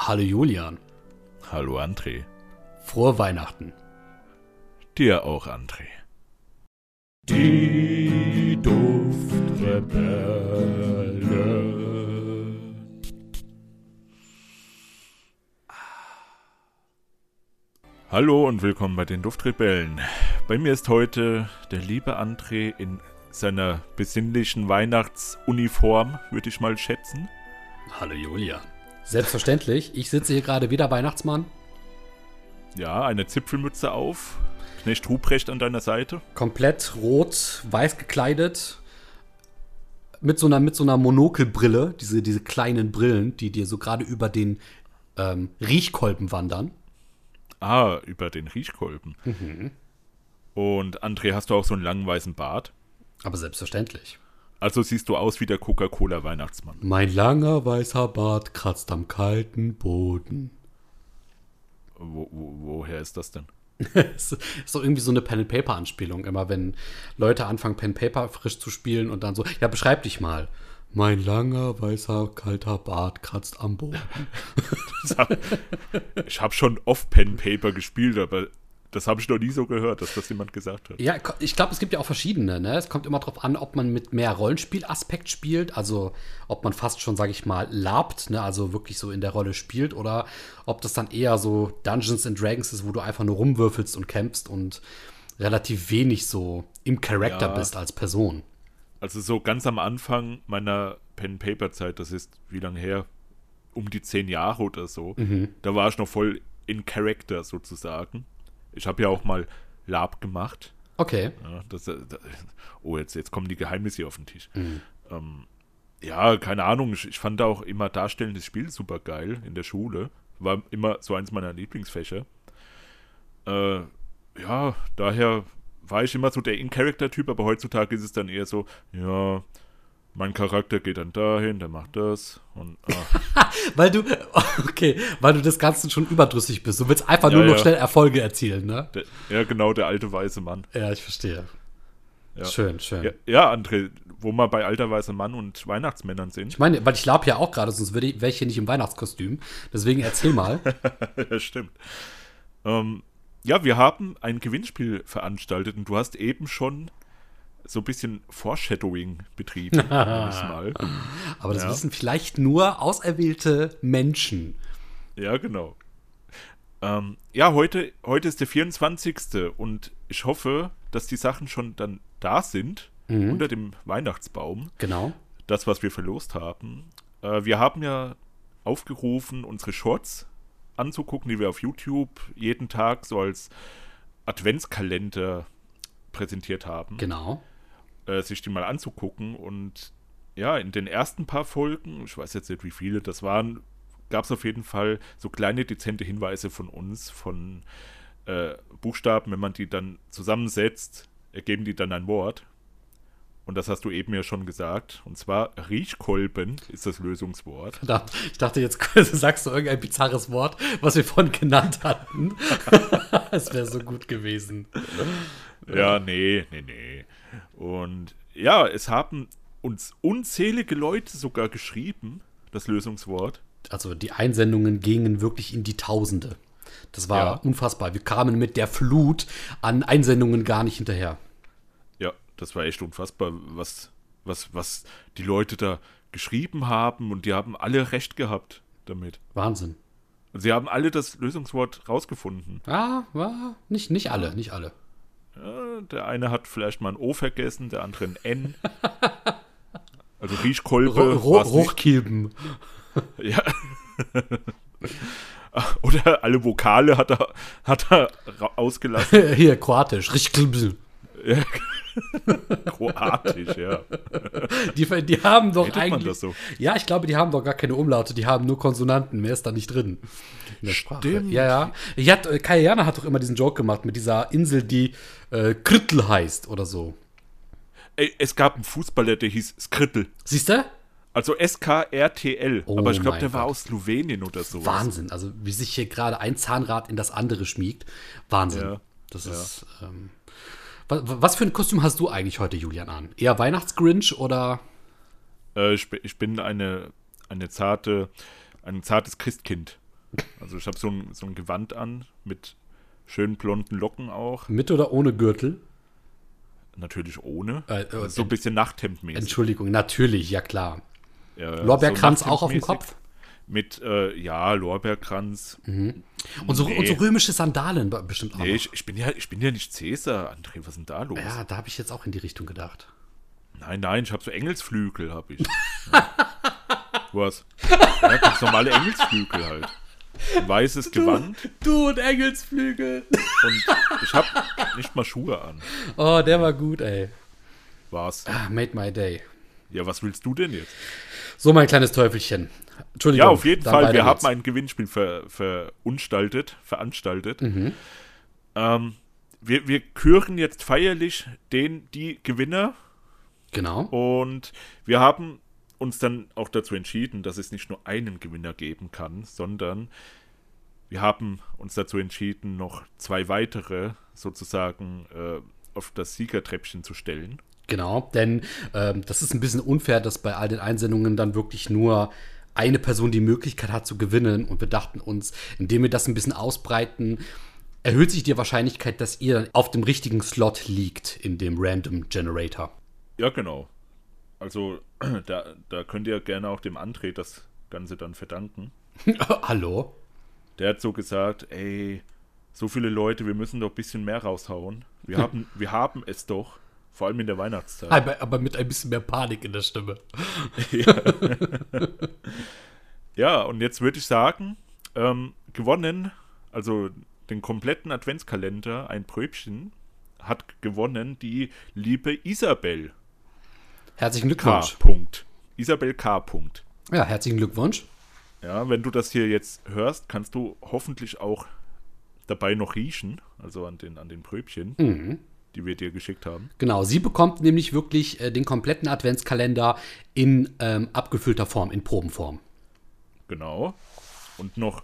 Hallo Julian. Hallo André. Frohe Weihnachten. Dir auch, André. Die Duftrebelle. Hallo und willkommen bei den Duftrebellen. Bei mir ist heute der liebe André in seiner besinnlichen Weihnachtsuniform, würde ich mal schätzen. Hallo Julian. Selbstverständlich. Ich sitze hier gerade wieder Weihnachtsmann. Ja, eine Zipfelmütze auf, Knecht Ruprecht an deiner Seite. Komplett rot, weiß gekleidet. Mit so einer, mit so einer Monokelbrille. Diese, diese kleinen Brillen, die dir so gerade über den ähm, Riechkolben wandern. Ah, über den Riechkolben. Und André, hast du auch so einen langen weißen Bart? Aber selbstverständlich. Also siehst du aus wie der Coca-Cola-Weihnachtsmann. Mein langer weißer Bart kratzt am kalten Boden. Wo, wo, woher ist das denn? Es ist doch irgendwie so eine Pen-and-Paper-Anspielung. Immer wenn Leute anfangen, Pen-Paper frisch zu spielen und dann so, ja, beschreib dich mal. Mein langer, weißer, kalter Bart kratzt am Boden. Ich habe schon oft Pen Paper gespielt, aber das habe ich noch nie so gehört, dass das jemand gesagt hat. Ja, ich glaube, es gibt ja auch verschiedene. Ne? Es kommt immer darauf an, ob man mit mehr Rollenspielaspekt spielt, also ob man fast schon, sage ich mal, labt, ne? also wirklich so in der Rolle spielt, oder ob das dann eher so Dungeons and Dragons ist, wo du einfach nur rumwürfelst und kämpfst und relativ wenig so im Charakter Ja. bist als Person. Also so ganz am Anfang meiner Pen Paper Zeit, das ist wie lange her? Um die zehn Jahre oder so. Da war ich noch voll in Charakter sozusagen. Ich habe ja auch mal Lab gemacht. Okay. Ja, das, äh, da, oh, jetzt, jetzt kommen die Geheimnisse hier auf den Tisch. Ähm, ja, keine Ahnung. Ich, ich fand auch immer darstellendes Spiel super geil in der Schule. War immer so eins meiner Lieblingsfächer. Äh, ja, daher war ich immer so der In-Character-Typ, aber heutzutage ist es dann eher so, ja, mein Charakter geht dann dahin, der macht das und ah, Weil du, okay, weil du das Ganze schon überdrüssig bist. Du willst einfach Ja, nur noch ja. schnell Erfolge erzielen, ne? der, ja, genau, der alte weiße Mann. Ja, ich verstehe. Ja. Schön, schön. Ja, ja, André, wo wir bei alter weißer Mann und Weihnachtsmännern sind. Ich meine, weil ich lab ja auch gerade, sonst wäre ich, wär ich hier nicht im Weihnachtskostüm. Deswegen erzähl mal. ja, stimmt. Ähm, ja, wir haben ein Gewinnspiel veranstaltet und du hast eben schon so ein bisschen Foreshadowing betrieben. mal. Aber das Ja. wissen vielleicht nur auserwählte Menschen. Ja, genau. Ähm, ja, heute, heute ist der 24. und ich hoffe, dass die Sachen schon dann da sind, unter dem Weihnachtsbaum. Genau. das, was wir verlost haben. Äh, wir haben ja aufgerufen, unsere Shorts anzugucken, die wir auf YouTube jeden Tag so als Adventskalender präsentiert haben. Genau. Äh, sich die mal anzugucken. Und ja, in den ersten paar Folgen, ich weiß jetzt nicht, wie viele das waren, gab es auf jeden Fall so kleine dezente Hinweise von uns, von äh, Buchstaben, wenn man die dann zusammensetzt, ergeben die dann ein Wort. Und das hast du eben ja schon gesagt. Und zwar Riechkolben ist das Lösungswort. Verdammt, ich dachte, jetzt sagst du irgendein bizarres Wort, was wir vorhin genannt hatten. Es wäre so gut gewesen. Ja, nee, nee, nee. Und ja, es haben uns unzählige Leute sogar geschrieben, das Lösungswort. Also die Einsendungen gingen wirklich in die Tausende. Das war Ja. unfassbar. Wir kamen mit der Flut an Einsendungen gar nicht hinterher. Ja, das war echt unfassbar, was, was, was die Leute da geschrieben haben und die haben alle recht gehabt damit. Wahnsinn. Sie haben alle das Lösungswort rausgefunden. Ah, war nicht, nicht alle, nicht alle. Ja, der eine hat vielleicht mal ein O vergessen, der andere ein N. Also Riechkolbe. Rochkilben. Ja. Oder alle Vokale hat er, hat er ausgelassen. Hier, kroatisch. Richkilbl. Kroatisch, ja. Die, die haben doch Redet man eigentlich. das so? Ja, ich glaube, die haben doch gar keine Umlaute, die haben nur Konsonanten, mehr ist da nicht drin. In der Sprache. Stimmt. Ja, ja. Ich hat, äh, Kai Jana hat doch immer diesen Joke gemacht mit dieser Insel, die äh, Krittel heißt oder so. Ey, es gab einen Fußballer, der hieß Skrittel. Siehst du? Also S-K-R-T-L. Oh Aber ich glaube, der war Gott. aus Slowenien oder so. Wahnsinn. Also, wie sich hier gerade ein Zahnrad in das andere schmiegt. Wahnsinn. Ja. Das ist. Ähm, was, was für ein Kostüm hast du eigentlich heute, Julian, an? Eher Weihnachtsgrinch oder. Äh, ich, bin- ich bin eine, eine zarte, ein zartes Christkind Also ich habe so ein, so ein Gewand an mit schönen blonden Locken auch. Mit oder ohne Gürtel? Natürlich ohne. Äh, äh, also so ein bisschen Nachthemdmäßig. Entschuldigung, natürlich, ja klar. Ja, Lorbeerkranz so auch auf dem. Kopf? Mit, äh, ja, Lorbeerkranz. Und so, Nee. und so römische Sandalen be- bestimmt auch. Nee, ich, ich, bin ja, ich bin ja nicht Cäsar, André, was ist denn da los? ja, da habe ich jetzt auch in die Richtung gedacht. Nein, nein, ich habe so Engelsflügel, habe ich. Ja. Was? Ja, ganz normale Engelsflügel halt. Ein weißes Gewand Du und Engelsflügel. und ich habe nicht mal Schuhe an. Oh, der war gut, ey. Was? Ah, made my day. Ja, was willst du denn jetzt? So, mein kleines Teufelchen. Entschuldigung. Ja, auf jeden Fall. Wir haben ein Gewinnspiel ver, verunstaltet, veranstaltet. Mhm. Ähm, wir, wir küren jetzt feierlich den, die Gewinner Genau. und wir haben uns dann auch dazu entschieden, dass es nicht nur einen Gewinner geben kann, sondern wir haben uns dazu entschieden, noch zwei weitere sozusagen äh, auf das Siegertreppchen zu stellen. Genau, denn ähm, das ist ein bisschen unfair, dass bei all den Einsendungen dann wirklich nur eine Person die Möglichkeit hat zu gewinnen. Und wir dachten uns, indem wir das ein bisschen ausbreiten, erhöht sich die Wahrscheinlichkeit, dass ihr auf dem richtigen Slot liegt in dem Random Generator. Ja, genau. Also da, da könnt ihr gerne auch dem André das Ganze dann verdanken. Hallo? Der hat so gesagt, ey, so viele Leute, wir müssen doch ein bisschen mehr raushauen. Wir haben, wir haben es doch, vor allem in der Weihnachtszeit. Aber, aber mit ein bisschen mehr Panik in der Stimme. Ja, und jetzt würde ich sagen, ähm, gewonnen, also den kompletten Adventskalender, ein Pröbchen, hat gewonnen die liebe Isabel Herzlichen K. Glückwunsch. Punkt. Isabel K. Punkt. Ja, herzlichen Glückwunsch. Ja, wenn du das hier jetzt hörst, kannst du hoffentlich auch dabei noch riechen, also an den, an den Pröbchen, Mhm. Die wir dir geschickt haben. Genau, sie bekommt nämlich wirklich äh, den kompletten Adventskalender in ähm, abgefüllter Form, in Probenform. Genau. Und noch,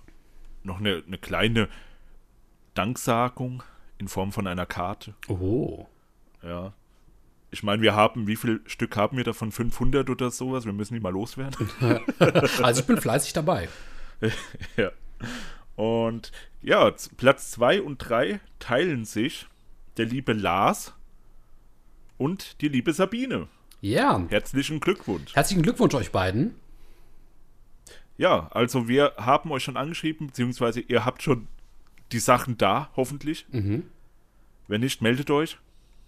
noch eine, eine kleine Danksagung in Form von einer Karte. Oh. Ja. Ich meine, wir haben, wie viel Stück haben wir davon? 500 oder sowas? Wir müssen die mal loswerden. Also ich bin fleißig dabei. ja. Und ja, Platz 2 und 3 teilen sich der liebe Lars und die liebe Sabine. Ja. Herzlichen Glückwunsch. Herzlichen Glückwunsch euch beiden. Ja, also wir haben euch schon angeschrieben, beziehungsweise ihr habt schon die Sachen da, hoffentlich. Mhm. Wenn nicht, meldet euch.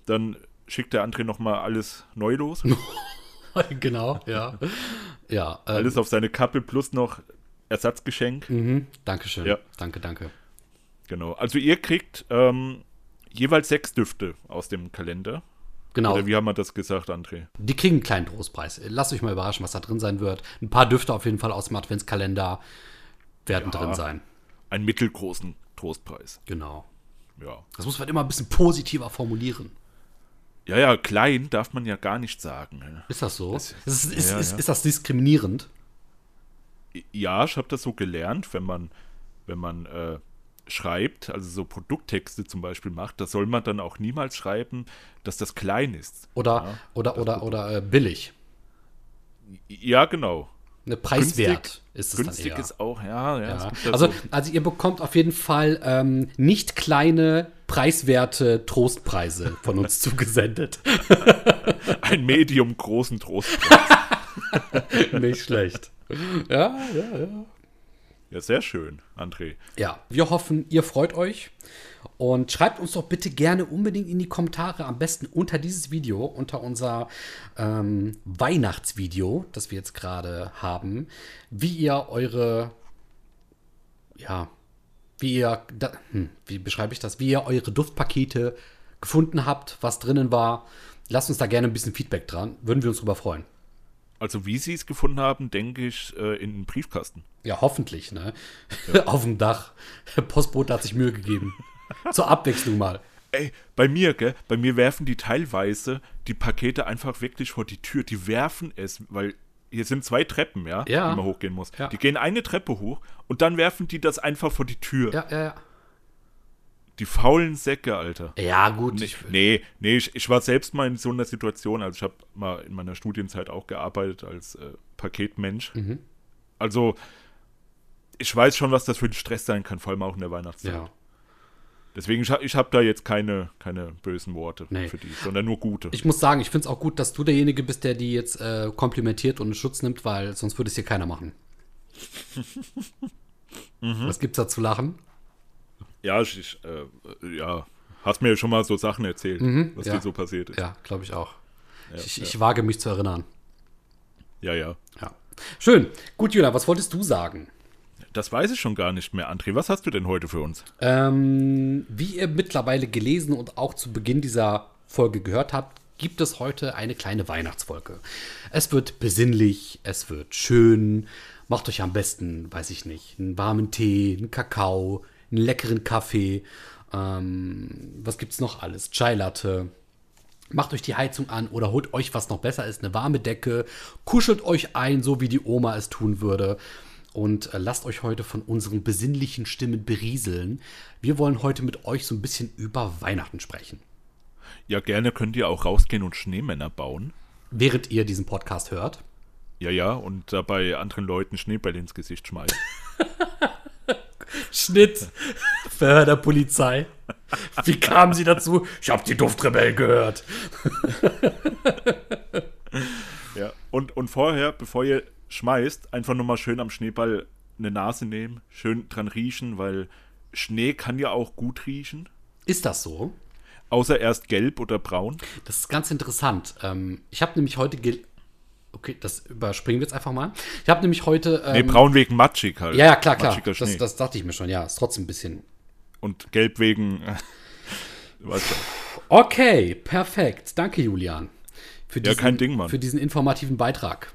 Dann schickt der André nochmal alles neu los. genau, ja. Ja, ähm, alles auf seine Kappe plus noch Ersatzgeschenk. mhm. Dankeschön. Ja. Danke, danke. Genau. Also ihr kriegt ähm, jeweils sechs Düfte aus dem Kalender. Genau. Oder wie haben wir das gesagt, André? Die kriegen einen kleinen Trostpreis. Lasst euch mal überraschen, was da drin sein wird. Ein paar Düfte auf jeden Fall aus dem Adventskalender werden Ja. drin sein. Einen mittelgroßen Trostpreis. Genau. Ja. Das muss man immer ein bisschen positiver formulieren. Ja, ja, klein darf man ja gar nicht sagen. Ist das so? Das- ist, ist, ja, ist, ja. ist das diskriminierend? Ja, ich habe das so gelernt, wenn man, wenn man äh, schreibt, also so Produkttexte zum Beispiel macht, da soll man dann auch niemals schreiben, dass das klein ist. Oder, Ja, oder, oder, oder äh, billig? Ja, genau. Ne, preiswert Günstig- ist es Günstig dann eher. ist auch, ja, ja. Ja. Also, so, also ihr bekommt auf jeden Fall ähm, nicht kleine, preiswerte Trostpreise von uns zugesendet. einen medium großen Trostpreis. nicht schlecht. Ja, ja, ja. Ja, sehr schön, André. Ja, wir hoffen, ihr freut euch. Und schreibt uns doch bitte gerne unbedingt in die Kommentare, am besten unter dieses Video, unter unser ähm, Weihnachtsvideo, das wir jetzt gerade haben, wie ihr eure, ja, wie ihr, da, hm, wie beschreibe ich das, wie ihr eure Duftpakete gefunden habt, was drinnen war. Lasst uns da gerne ein bisschen Feedback dran, würden wir uns drüber freuen. Also, wie sie es gefunden haben, denke ich, äh, in den Briefkasten. Ja, hoffentlich, ne? Auf dem Dach. Der Postbote hat sich Mühe gegeben. Zur Abwechslung mal. Ey, bei mir, gell, bei mir werfen die teilweise die Pakete einfach wirklich vor die Tür. Die werfen es, weil hier sind zwei Treppen, ja, Ja. die man hochgehen muss. Ja. Die gehen eine Treppe hoch und dann werfen die das einfach vor die Tür. Ja, ja, ja. Die faulen Säcke, Alter. Ja, gut. Nee, Ich, nee, nee ich, ich war selbst mal in so einer Situation, also ich habe mal in meiner Studienzeit auch gearbeitet als äh, Paketmensch. Mhm. Also ich weiß schon, was das für ein Stress sein kann, vor allem auch in der Weihnachtszeit. Ja. Deswegen, ich, ich habe da jetzt keine, keine bösen Worte Nee. für die, sondern nur gute. Ich muss sagen, ich finde es auch gut, dass du derjenige bist, der die jetzt äh, komplimentiert und in Schutz nimmt, weil sonst würde es hier keiner machen. Was gibt's da zu lachen? Ja, ich, äh, ja, hast mir schon mal so Sachen erzählt, was Mhm, ja. dir so passiert ist. Ja, glaube ich auch. Ja, ich, ja. ich wage mich zu erinnern. ja, ja. Ja. Schön. Gut, Julia, was wolltest du sagen? Das weiß ich schon gar nicht mehr, André. Was hast du denn heute für uns? Ähm, wie ihr mittlerweile gelesen und auch zu Beginn dieser Folge gehört habt, gibt es heute eine kleine Weihnachtsfolge. Es wird besinnlich, es wird schön. Macht euch am besten, weiß ich nicht, einen warmen Tee, einen Kakao, einen leckeren Kaffee. Ähm, was gibt's noch alles? Chai Latte. Macht euch die Heizung an oder holt euch, was noch besser ist, eine warme Decke. Kuschelt euch ein, so wie die Oma es tun würde. Und äh, lasst euch heute von unseren besinnlichen Stimmen berieseln. Wir wollen heute mit euch so ein bisschen über Weihnachten sprechen. Ja, gerne könnt ihr auch rausgehen und Schneemänner bauen. Während ihr diesen Podcast hört. Ja, ja, und dabei anderen Leuten Schneebälle ins Gesicht schmeißen. Schnitt. Verhör der Polizei. Wie kamen sie dazu? Ich habe die Duftrebellen gehört. ja. Und, und vorher, bevor ihr schmeißt, einfach nochmal schön am Schneeball eine Nase nehmen, schön dran riechen, weil Schnee kann ja auch gut riechen. Ist das so? Außer erst gelb oder braun. Das ist ganz interessant. Ähm, ich habe nämlich heute. Okay, das überspringen wir jetzt einfach mal. Ich habe nämlich heute. Ähm, Nee, braun wegen matschig halt. Ja, ja, klar, klar. Das, das dachte ich mir schon, ja. Ist trotzdem ein bisschen. Und gelb wegen. schon. Okay, perfekt. Danke, Julian. Für Ja, kein Ding, Mann. Für diesen informativen Beitrag.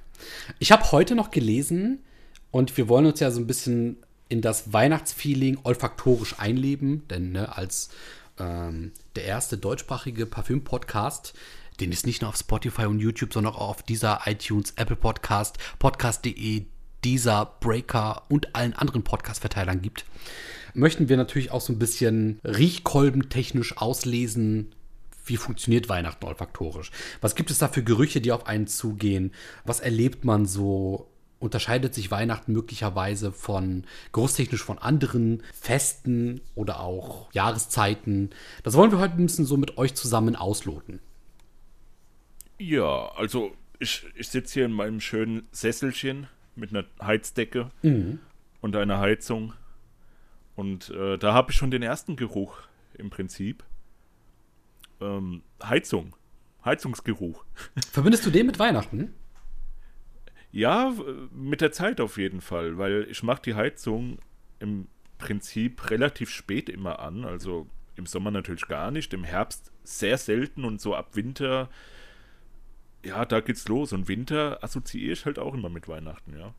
Ich habe heute noch gelesen und wir wollen uns ja so ein bisschen in das Weihnachtsfeeling olfaktorisch einleben, denn ne, als ähm, der erste deutschsprachige Parfüm-Podcast, den es nicht nur auf Spotify und YouTube, sondern auch auf dieser iTunes, Apple Podcast, Podcast.de, dieser Breaker und allen anderen Podcast-Verteilern gibt, möchten wir natürlich auch so ein bisschen riechkolbentechnisch auslesen, wie funktioniert Weihnachten olfaktorisch? Was gibt es da für Gerüche, die auf einen zugehen? Was erlebt man so? Unterscheidet sich Weihnachten möglicherweise von geruchstechnisch von anderen Festen oder auch Jahreszeiten? Das wollen wir heute ein bisschen so mit euch zusammen ausloten. Ja, also ich, ich sitze hier in meinem schönen Sesselchen mit einer Heizdecke und einer Heizung. Und äh, da habe ich schon den ersten Geruch im Prinzip. Ähm, Heizung. Heizungsgeruch. Verbindest du den mit Weihnachten? Ja, mit der Zeit auf jeden Fall, weil ich mache die Heizung im Prinzip relativ spät immer an. Also im Sommer natürlich gar nicht, im Herbst sehr selten und so ab Winter, ja, da geht's los. Und Winter assoziiere ich halt auch immer mit Weihnachten, ja.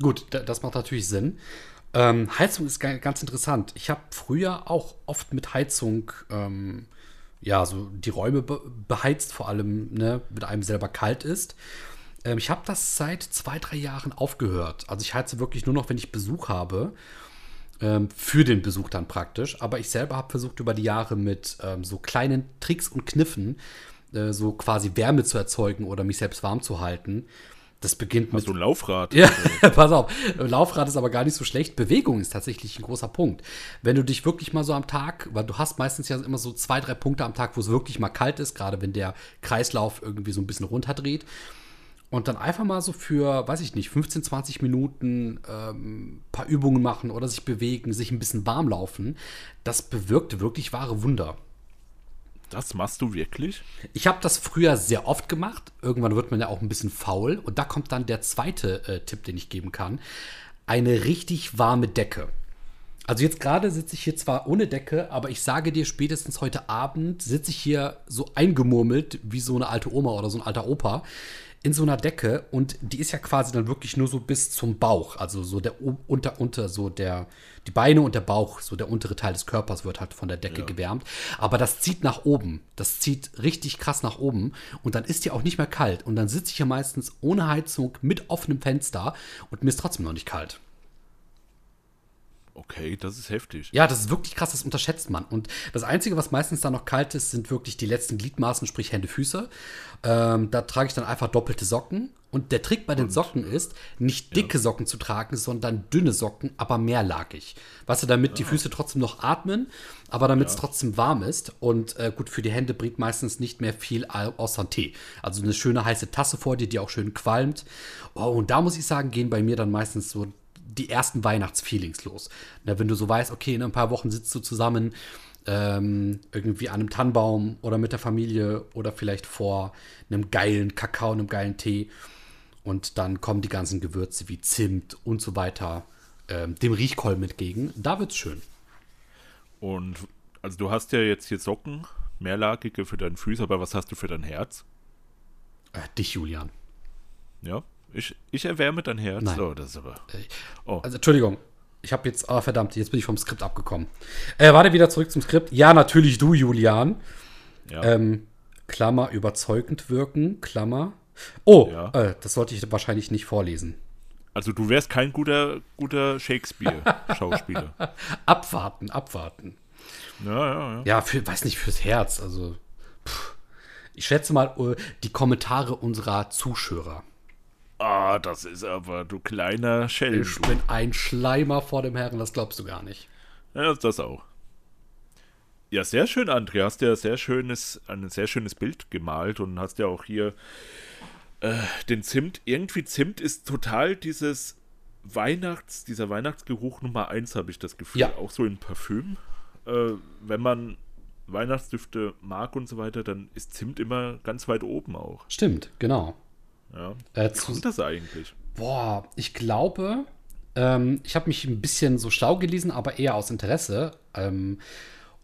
Gut, da- das macht natürlich Sinn. Ähm, Heizung ist ga- ganz interessant. Ich habe früher auch oft mit Heizung, ähm, ja, so die Räume be beheizt, vor allem, ne, wenn einem selber kalt ist. Ähm, ich habe das seit zwei, drei Jahren aufgehört. Also ich heize wirklich nur noch, wenn ich Besuch habe. Ähm, für den Besuch dann praktisch. Aber ich selber habe versucht, über die Jahre mit ähm, so kleinen Tricks und Kniffen äh, so quasi Wärme zu erzeugen oder mich selbst warm zu halten. Das beginnt mit So ein Laufrad. ja, pass auf. Laufrad ist aber gar nicht so schlecht. Bewegung ist tatsächlich ein großer Punkt. Wenn du dich wirklich mal so am Tag, weil du hast meistens ja immer so zwei, drei Punkte am Tag, wo es wirklich mal kalt ist, gerade wenn der Kreislauf irgendwie so ein bisschen runterdreht. Und dann einfach mal so für, weiß ich nicht, 15, 20 Minuten ähm, paar Übungen machen oder sich bewegen, sich ein bisschen warm laufen. Das bewirkt wirklich wahre Wunder. Das machst du wirklich? Ich habe das früher sehr oft gemacht. Irgendwann wird man ja auch ein bisschen faul. Und da kommt dann der zweite äh, Tipp, den ich geben kann. Eine richtig warme Decke. Also jetzt gerade sitze ich hier zwar ohne Decke, aber ich sage dir, spätestens heute Abend sitze ich hier so eingemurmelt wie so eine alte Oma oder so ein alter Opa in so einer Decke und die ist ja quasi dann wirklich nur so bis zum Bauch, also so der unter unter so der die Beine und der Bauch, so der untere Teil des Körpers wird halt von der Decke gewärmt, aber das zieht nach oben, das zieht richtig krass nach oben. Und dann ist die auch nicht mehr kalt. Und dann sitze ich hier meistens ohne Heizung mit offenem Fenster und mir ist trotzdem noch nicht kalt. Okay, das ist heftig. Ja, das ist wirklich krass, das unterschätzt man. Und das Einzige, was meistens dann noch kalt ist, sind wirklich die letzten Gliedmaßen, sprich Hände, Füße. Ähm, da trage ich dann einfach doppelte Socken. Und der Trick bei den Socken ist, nicht dicke Socken zu tragen, sondern dünne Socken, aber mehrlagig. Weißt du, damit die Füße trotzdem noch atmen, aber damit es trotzdem warm ist. Und äh, gut, für die Hände bringt meistens nicht mehr viel au- außer Tee. Also eine schöne heiße Tasse vor dir, die auch schön qualmt. Oh, und da muss ich sagen, gehen bei mir dann meistens so die ersten Weihnachtsfeelings los. Na, wenn du so weißt, okay, in ein paar Wochen sitzt du zusammen ähm, irgendwie an einem Tannenbaum oder mit der Familie oder vielleicht vor einem geilen Kakao, einem geilen Tee. Und dann kommen die ganzen Gewürze wie Zimt und so weiter ähm, dem Riechkolben entgegen. Da wird's schön. Und also du hast ja jetzt hier Socken, mehrlagige für deinen Füße, aber was hast du für dein Herz? Äh, dich, Julian. Ja? Ich, ich erwärme dein Herz. Nein. Oh, das ist aber. Oh. Also, Entschuldigung. Ich habe jetzt, ah, verdammt, jetzt bin ich vom Skript abgekommen. Äh, warte wieder zurück zum Skript. Ja, natürlich du, Julian. Ja. Ähm, Klammer, überzeugend wirken, Klammer. Oh, Ja. äh, das sollte ich wahrscheinlich nicht vorlesen. Also du wärst kein guter, guter Shakespeare-Schauspieler. Abwarten, abwarten. ja, ja, ja. Ja, für, weiß nicht, fürs Herz. Also, pff. ich schätze mal äh, die Kommentare unserer Zuschauer. Ah, das ist aber, du kleiner Schelm. Ich bin ein Schleimer vor dem Herren, das glaubst du gar nicht. Ja, das auch. Ja, sehr schön, André. Hast ja sehr schönes, ein sehr schönes Bild gemalt und hast ja auch hier äh, den Zimt. Irgendwie Zimt ist total dieses Weihnachts, dieser Weihnachtsgeruch Nummer eins, habe ich das Gefühl. Ja. Auch so in Parfüm. Äh, wenn man Weihnachtsdüfte mag und so weiter, dann ist Zimt immer ganz weit oben auch. Stimmt, genau. Ja. Äh, Wie zu, kommt das eigentlich? Boah, ich glaube, ähm, ich habe mich ein bisschen so schlau gelesen, aber eher aus Interesse. Ähm,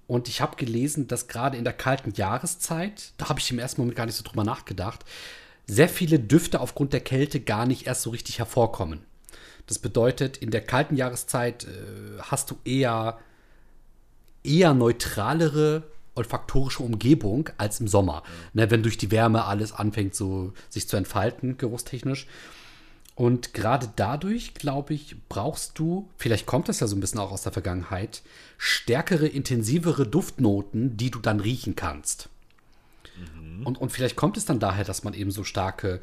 und ich habe gelesen, dass gerade in der kalten Jahreszeit, da habe ich im ersten Moment gar nicht so drüber nachgedacht, sehr viele Düfte aufgrund der Kälte gar nicht erst so richtig hervorkommen. Das bedeutet, in der kalten Jahreszeit äh, hast du eher, eher neutralere olfaktorische Umgebung als im Sommer. Ne, wenn durch die Wärme alles anfängt, so sich zu entfalten, geruchstechnisch. Und gerade dadurch, glaube ich, brauchst du, vielleicht kommt das ja so ein bisschen auch aus der Vergangenheit, stärkere, intensivere Duftnoten, die du dann riechen kannst. Und, und vielleicht kommt es dann daher, dass man eben so starke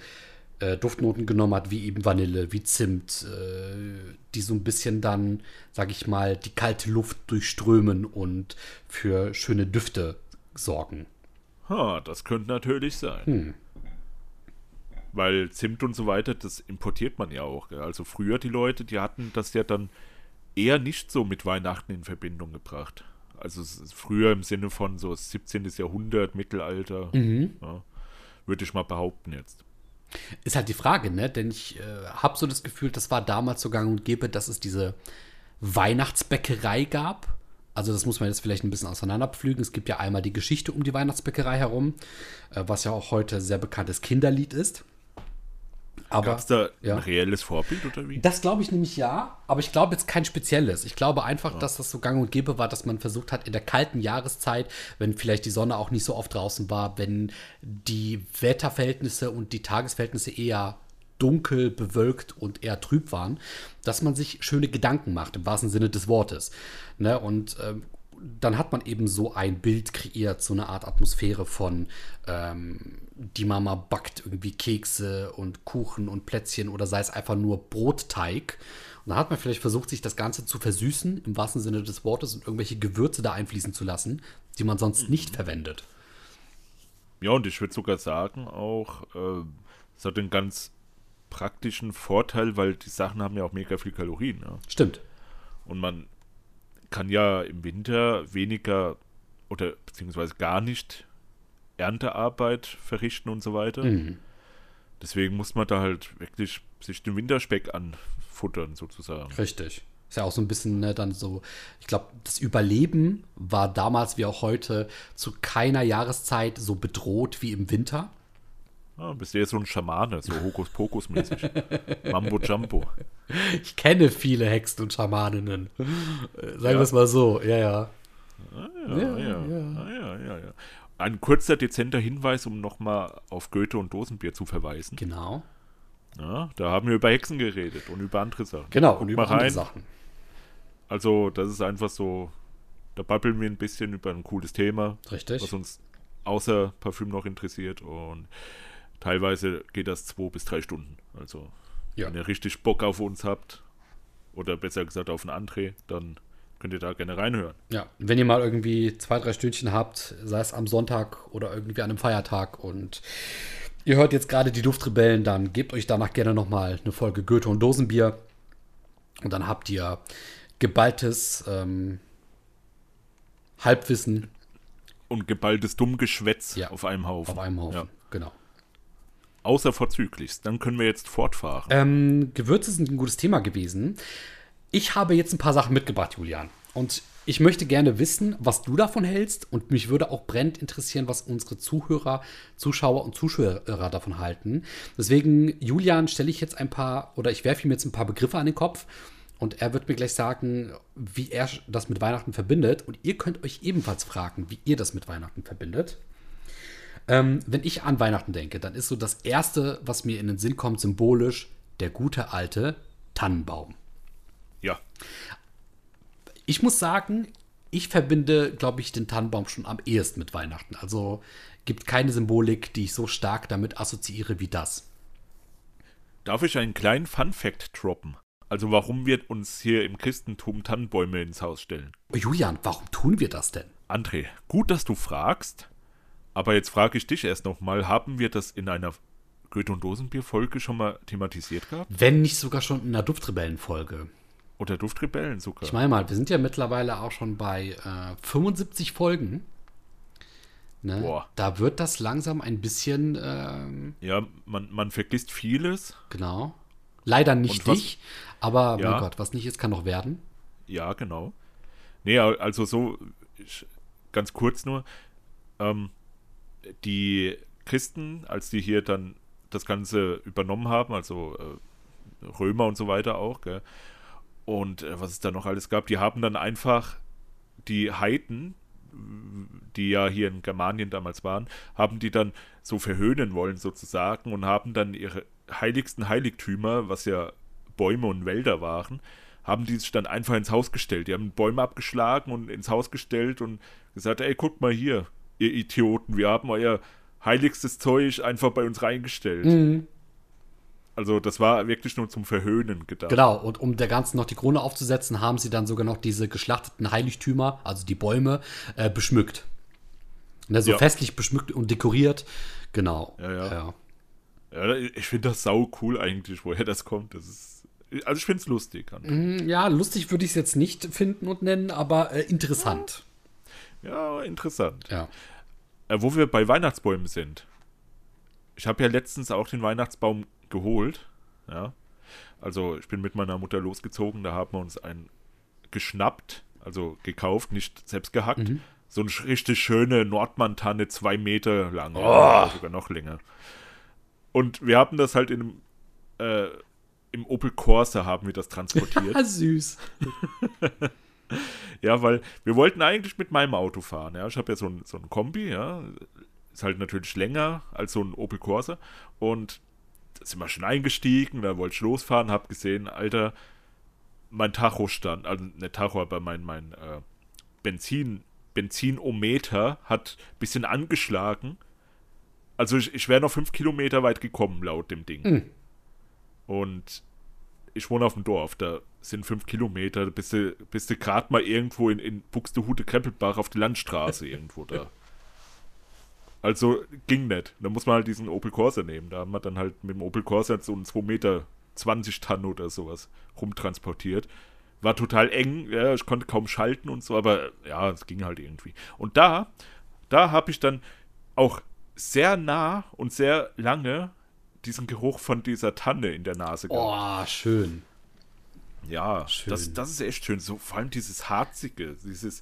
äh, Duftnoten genommen hat, wie eben Vanille, wie Zimt, äh, die so ein bisschen dann, sag ich mal, die kalte Luft durchströmen und für schöne Düfte sorgen. Ha, das könnte natürlich sein. Hm. Weil Zimt und so weiter, das importiert man ja auch. Gell? Also früher die Leute, die hatten das ja dann eher nicht so mit Weihnachten in Verbindung gebracht. Also früher im Sinne von so 17. Jahrhundert, Mittelalter, Mhm. ja, würde ich mal behaupten jetzt. Ist halt die Frage, ne? Denn ich äh, habe so das Gefühl, das war damals so gang und gäbe, dass es diese Weihnachtsbäckerei gab. Also das muss man jetzt vielleicht ein bisschen auseinanderpflügen. Es gibt ja einmal die Geschichte um die Weihnachtsbäckerei herum, äh, was ja auch heute sehr bekanntes Kinderlied ist. Gab es da ja. ein reelles Vorbild oder wie? das glaube ich nämlich ja, aber ich glaube jetzt kein spezielles. Ich glaube einfach, dass das so gang und gäbe war, dass man versucht hat, in der kalten Jahreszeit, wenn vielleicht die Sonne auch nicht so oft draußen war, wenn die Wetterverhältnisse und die Tagesverhältnisse eher dunkel, bewölkt und eher trüb waren, dass man sich schöne Gedanken macht, im wahrsten Sinne des Wortes. Ne? Und ähm, dann hat man eben so ein Bild kreiert, so eine Art Atmosphäre von ähm, die Mama backt irgendwie Kekse und Kuchen und Plätzchen oder sei es einfach nur Brotteig. Und da hat man vielleicht versucht, sich das Ganze zu versüßen, im wahrsten Sinne des Wortes, und irgendwelche Gewürze da einfließen zu lassen, die man sonst nicht verwendet. Ja, und ich würde sogar sagen auch, äh, es hat einen ganz praktischen Vorteil, weil die Sachen haben ja auch mega viel Kalorien. Ja? Stimmt. Und man kann ja im Winter weniger oder beziehungsweise gar nicht Erntearbeit verrichten und so weiter. Mhm. Deswegen muss man da halt wirklich sich den Winterspeck anfuttern, sozusagen. Richtig. Ist ja auch so ein bisschen ne, dann so, ich glaube, das Überleben war damals wie auch heute zu keiner Jahreszeit so bedroht wie im Winter. Ah, bist du jetzt so ein Schamane, so Hokuspokus-mäßig. Mambo Jumbo. Ich kenne viele Hexen und Schamaninnen. Äh, Sagen Ja. wir es mal so, ja, ja. Ja, ja, ja. Ah, ja, ja, ja. Ein kurzer, dezenter Hinweis, um nochmal auf Goethe und Dosenbier zu verweisen. Genau. Ja, da haben wir über Hexen geredet und über andere Sachen. Genau, Guck und über andere. Sachen. Also, das ist einfach so, da babbeln wir ein bisschen über ein cooles Thema, Richtig. was uns außer Parfüm noch interessiert und teilweise geht das zwei bis drei Stunden. Also, Ja. wenn ihr richtig Bock auf uns habt, oder besser gesagt auf einen André, dann könnt ihr da gerne reinhören. Ja, wenn ihr mal irgendwie zwei, drei Stündchen habt, sei es am Sonntag oder irgendwie an einem Feiertag und ihr hört jetzt gerade die Duftrebellen, dann gebt euch danach gerne nochmal eine Folge Goethe und Dosenbier. Und dann habt ihr geballtes ähm, Halbwissen Und geballtes Dummgeschwätz Ja. auf einem Haufen. auf einem Haufen. Ja. Genau. Außer vorzüglichst. Dann können wir jetzt fortfahren. Ähm, Gewürze sind ein gutes Thema gewesen. Ich habe jetzt ein paar Sachen mitgebracht, Julian. Und ich möchte gerne wissen, was du davon hältst. Und mich würde auch brennend interessieren, was unsere Zuhörer, Zuschauer und Zuschauer davon halten. Deswegen, Julian, stelle ich jetzt ein paar, oder ich werfe ihm jetzt ein paar Begriffe an den Kopf. Und er wird mir gleich sagen, wie er das mit Weihnachten verbindet. Und ihr könnt euch ebenfalls fragen, wie ihr das mit Weihnachten verbindet. Ähm, wenn ich an Weihnachten denke, dann ist so das Erste, was mir in den Sinn kommt, symbolisch, der gute alte Tannenbaum. ja. Ich muss sagen, ich verbinde, glaube ich, den Tannenbaum schon am ehesten mit Weihnachten. Also gibt keine Symbolik, die ich so stark damit assoziiere wie das. Darf ich einen kleinen Fun-Fact droppen? Also, warum wir uns hier im Christentum Tannenbäume ins Haus stellen? Julian, warum tun wir das denn? André, gut, dass du fragst. Aber jetzt frage ich dich erst nochmal: Haben wir das in einer Goethe- und Dosenbier-Folge schon mal thematisiert gehabt? Wenn nicht sogar schon in einer Duftrebellenfolge. Oder Duftrebellen sogar? Ich meine mal, wir sind ja mittlerweile auch schon bei äh, 75 Folgen. Ne? Boah. Da wird das langsam ein bisschen, ähm, ja, man, man vergisst vieles. genau. Leider nicht was- dich, aber Ja. mein Gott, was nicht ist, kann noch werden. Ja, genau. Nee, also so, ich, ganz kurz nur, ähm, die Christen, als die hier dann das Ganze übernommen haben, also äh, Römer und so weiter auch, gell, und äh, was es da noch alles gab, die haben dann einfach die Heiden, die ja hier in Germanien damals waren, haben die dann so verhöhnen wollen sozusagen und haben dann ihre heiligsten Heiligtümer, was ja Bäume und Wälder waren, haben die sich dann einfach ins Haus gestellt. Die haben Bäume abgeschlagen und ins Haus gestellt und gesagt, ey, guckt mal hier, ihr Idioten, wir haben euer heiligstes Zeug einfach bei uns reingestellt. Mhm. Also das war wirklich nur zum Verhöhnen gedacht. Genau, und um der Ganzen noch die Krone aufzusetzen, haben sie dann sogar noch diese geschlachteten Heiligtümer, also die Bäume, äh, beschmückt. Ne, so Ja. festlich beschmückt und dekoriert. Genau. Ja, ja. Ja, ich finde das sau cool eigentlich, woher das kommt. Das ist, also ich finde es lustig. Mm, Ja, lustig würde ich es jetzt nicht finden und nennen, aber äh, interessant. Ja, interessant. Ja. Äh, wo wir bei Weihnachtsbäumen sind. Ich habe ja letztens auch den Weihnachtsbaum geholt. Ja. Also ich bin mit meiner Mutter losgezogen, da haben wir uns einen geschnappt, also gekauft, nicht selbst gehackt. So eine richtig schöne Nordmantanne, zwei Meter lang, oder sogar noch länger. Und wir haben das halt in einem, äh, im Opel Corsa haben wir das transportiert. Süß. Ja, weil wir wollten eigentlich mit meinem Auto fahren. Ja, ich habe ja so ein, so ein Kombi, ja, ist halt natürlich länger als so ein Opel Corsa. Und da sind wir schon eingestiegen, da wollte ich losfahren, habe gesehen, Alter, mein Tacho stand, also nicht Tacho, aber mein, mein äh, Benzin, Benzinometer hat ein bisschen angeschlagen. Also ich, ich wäre noch fünf Kilometer weit gekommen, laut dem Ding. Hm. Und ich wohne auf dem Dorf, da sind fünf Kilometer, da bist du, bist du gerade mal irgendwo in, in Buxtehude Krempelbach auf der Landstraße irgendwo da. Also ging nicht. Da muss man halt diesen Opel Corsa nehmen. Da haben wir dann halt mit dem Opel Corsa so einen 2 Meter 20 Tonnen oder sowas rumtransportiert. War total eng, ja, ich konnte kaum schalten und so, aber ja, es ging halt irgendwie. Und da, da habe ich dann auch sehr nah und sehr lange diesen Geruch von dieser Tanne in der Nase gehabt. Oh, schön. Ja, Schön. das, das ist echt schön. So, vor allem dieses Harzige, dieses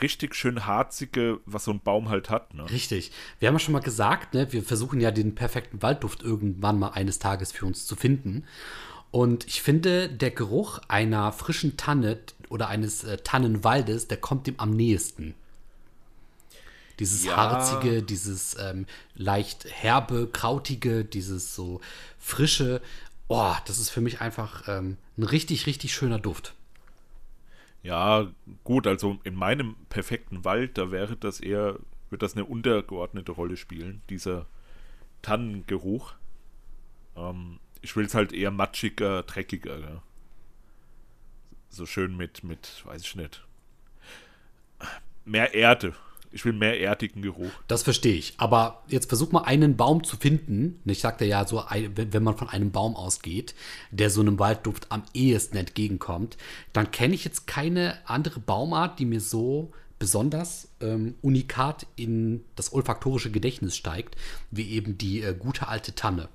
richtig schön Harzige, was so ein Baum halt hat. Ne? Richtig. Wir haben ja schon mal gesagt, ne, wir versuchen ja den perfekten Waldduft irgendwann mal eines Tages für uns zu finden. Und ich finde, der Geruch einer frischen Tanne oder eines äh, Tannenwaldes, der kommt dem am nächsten. Dieses Ja. harzige, dieses ähm, leicht herbe, krautige, dieses so frische. Oh, das ist für mich einfach ähm, ein richtig, richtig schöner Duft. Ja, gut, also in meinem perfekten Wald, da wäre das eher, wird das eine untergeordnete Rolle spielen, dieser Tannengeruch. Ähm, ich will es halt eher matschiger, dreckiger. Ja. So schön mit, mit, weiß ich nicht. Mehr Erde. Ich will mehr erdigen Geruch. Das verstehe ich. Aber jetzt versuch mal einen Baum zu finden. Ich sagte ja, so, wenn man von einem Baum ausgeht, der so einem Waldduft am ehesten entgegenkommt, dann kenne ich jetzt keine andere Baumart, die mir so besonders ähm, unikat in das olfaktorische Gedächtnis steigt, wie eben die äh, gute alte Tanne.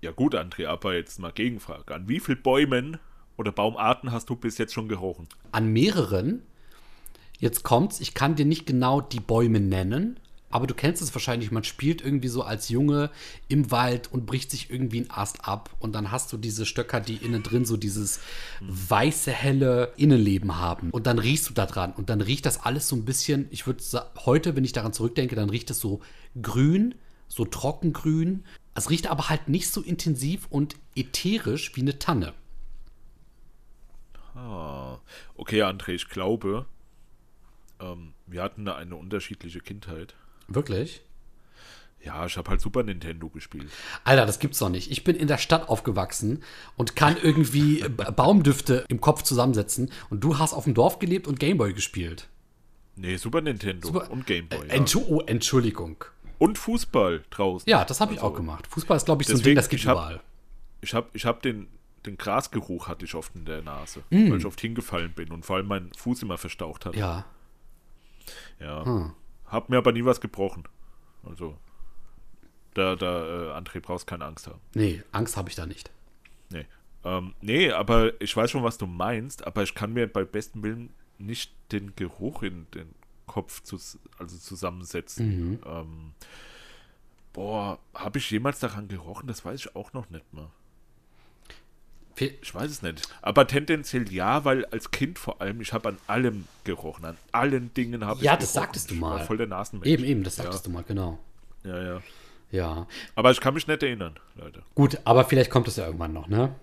Ja gut, André, aber jetzt mal Gegenfrage. An wie vielen Bäumen oder Baumarten hast du bis jetzt schon gerochen? An mehreren. Jetzt kommt's, ich kann dir nicht genau die Bäume nennen, aber du kennst es wahrscheinlich, man spielt irgendwie so als Junge im Wald und bricht sich irgendwie einen Ast ab und dann hast du diese Stöcker, die innen drin so dieses weiße, helle Innenleben haben und dann riechst du da dran und dann riecht das alles so ein bisschen, ich würde heute, wenn ich daran zurückdenke, dann riecht es so grün, so trockengrün. Es riecht aber halt nicht so intensiv und ätherisch wie eine Tanne. Ah, okay, André, ich glaube, ähm, wir hatten da eine unterschiedliche Kindheit. Wirklich? Ja, ich habe halt Super Nintendo gespielt. Alter, das gibt's doch nicht. Ich bin in der Stadt aufgewachsen und kann irgendwie Baumdüfte im Kopf zusammensetzen und du hast auf dem Dorf gelebt und Gameboy gespielt. Nee, Super Nintendo Super, und Gameboy. Äh, ja. oh, Entschuldigung. Und Fußball draußen. Ja, das habe ich also, auch gemacht. Fußball ist, glaube ich, so ein Ding, das gibt ich hab, überall. Ich habe ich hab den, den Grasgeruch hatte ich oft in der Nase, mm. weil ich oft hingefallen bin und vor allem mein Fuß immer verstaucht hat. Ja. Ja. Hm. Hab mir aber nie was gebrochen. Also, da, da, äh, André, brauchst keine Angst haben. Nee, Angst habe ich da nicht. Nee. Ähm, nee, aber ich weiß schon, was du meinst, aber ich kann mir bei bestem Willen nicht den Geruch in den Kopf zu, also zusammensetzen. Mhm. Ähm, boah, habe ich jemals daran gerochen? Das weiß ich auch noch nicht mal. Ich weiß es nicht. Aber tendenziell ja, weil als Kind vor allem, ich habe an allem gerochen. An allen Dingen habe ja, ich Ja, das sagtest du mal. voll der Nasenmensch. Eben, eben, das sagtest ja. du mal, genau. Ja, ja. Ja. Aber ich kann mich nicht erinnern, Leute. Gut, aber vielleicht kommt es ja irgendwann noch, ne?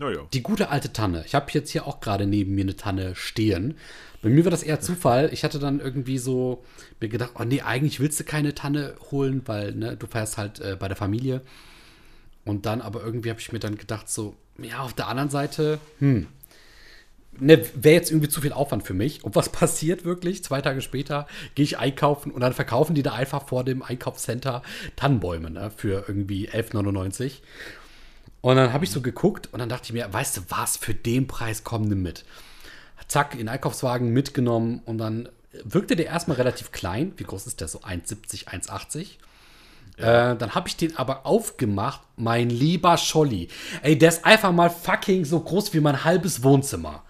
Naja. Die gute alte Tanne. Ich habe jetzt hier auch gerade neben mir eine Tanne stehen. Bei mir war das eher Zufall. Ich hatte dann irgendwie so mir gedacht, oh nee, eigentlich willst du keine Tanne holen, weil ne, du fährst halt äh, bei der Familie. Und dann aber irgendwie habe ich mir dann gedacht, so, ja, auf der anderen Seite, hm, ne, wäre jetzt irgendwie zu viel Aufwand für mich. Und was passiert wirklich? Zwei Tage später gehe ich einkaufen und dann verkaufen die da einfach vor dem Einkaufscenter Tannenbäume ne, für irgendwie 11,99. Und dann habe ich so geguckt und dann dachte ich mir, weißt du was, für den Preis kommen die mit. Zack, in den Einkaufswagen mitgenommen und dann wirkte der erstmal relativ klein. Wie groß ist der? So 1,70, 1,80. Äh, dann habe ich den aber aufgemacht, mein lieber Scholli. Ey, der ist einfach mal fucking so groß wie mein halbes Wohnzimmer.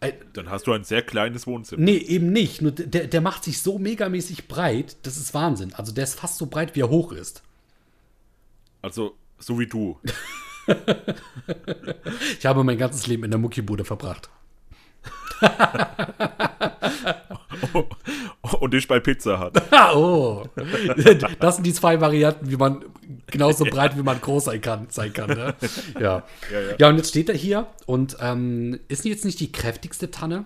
Ey, dann hast du ein sehr kleines Wohnzimmer. Nee, eben nicht. Nur der, der macht sich so megamäßig breit, das ist Wahnsinn. Also der ist fast so breit, wie er hoch ist. Also, so wie du. ich habe mein ganzes Leben in der Muckibude verbracht. Und ich bei Pizza hat. oh. Das sind die zwei Varianten, wie man genauso breit wie man groß sein kann. Sein kann ne? ja. Ja, ja. ja, und jetzt steht er hier und ähm, ist jetzt nicht die kräftigste Tanne.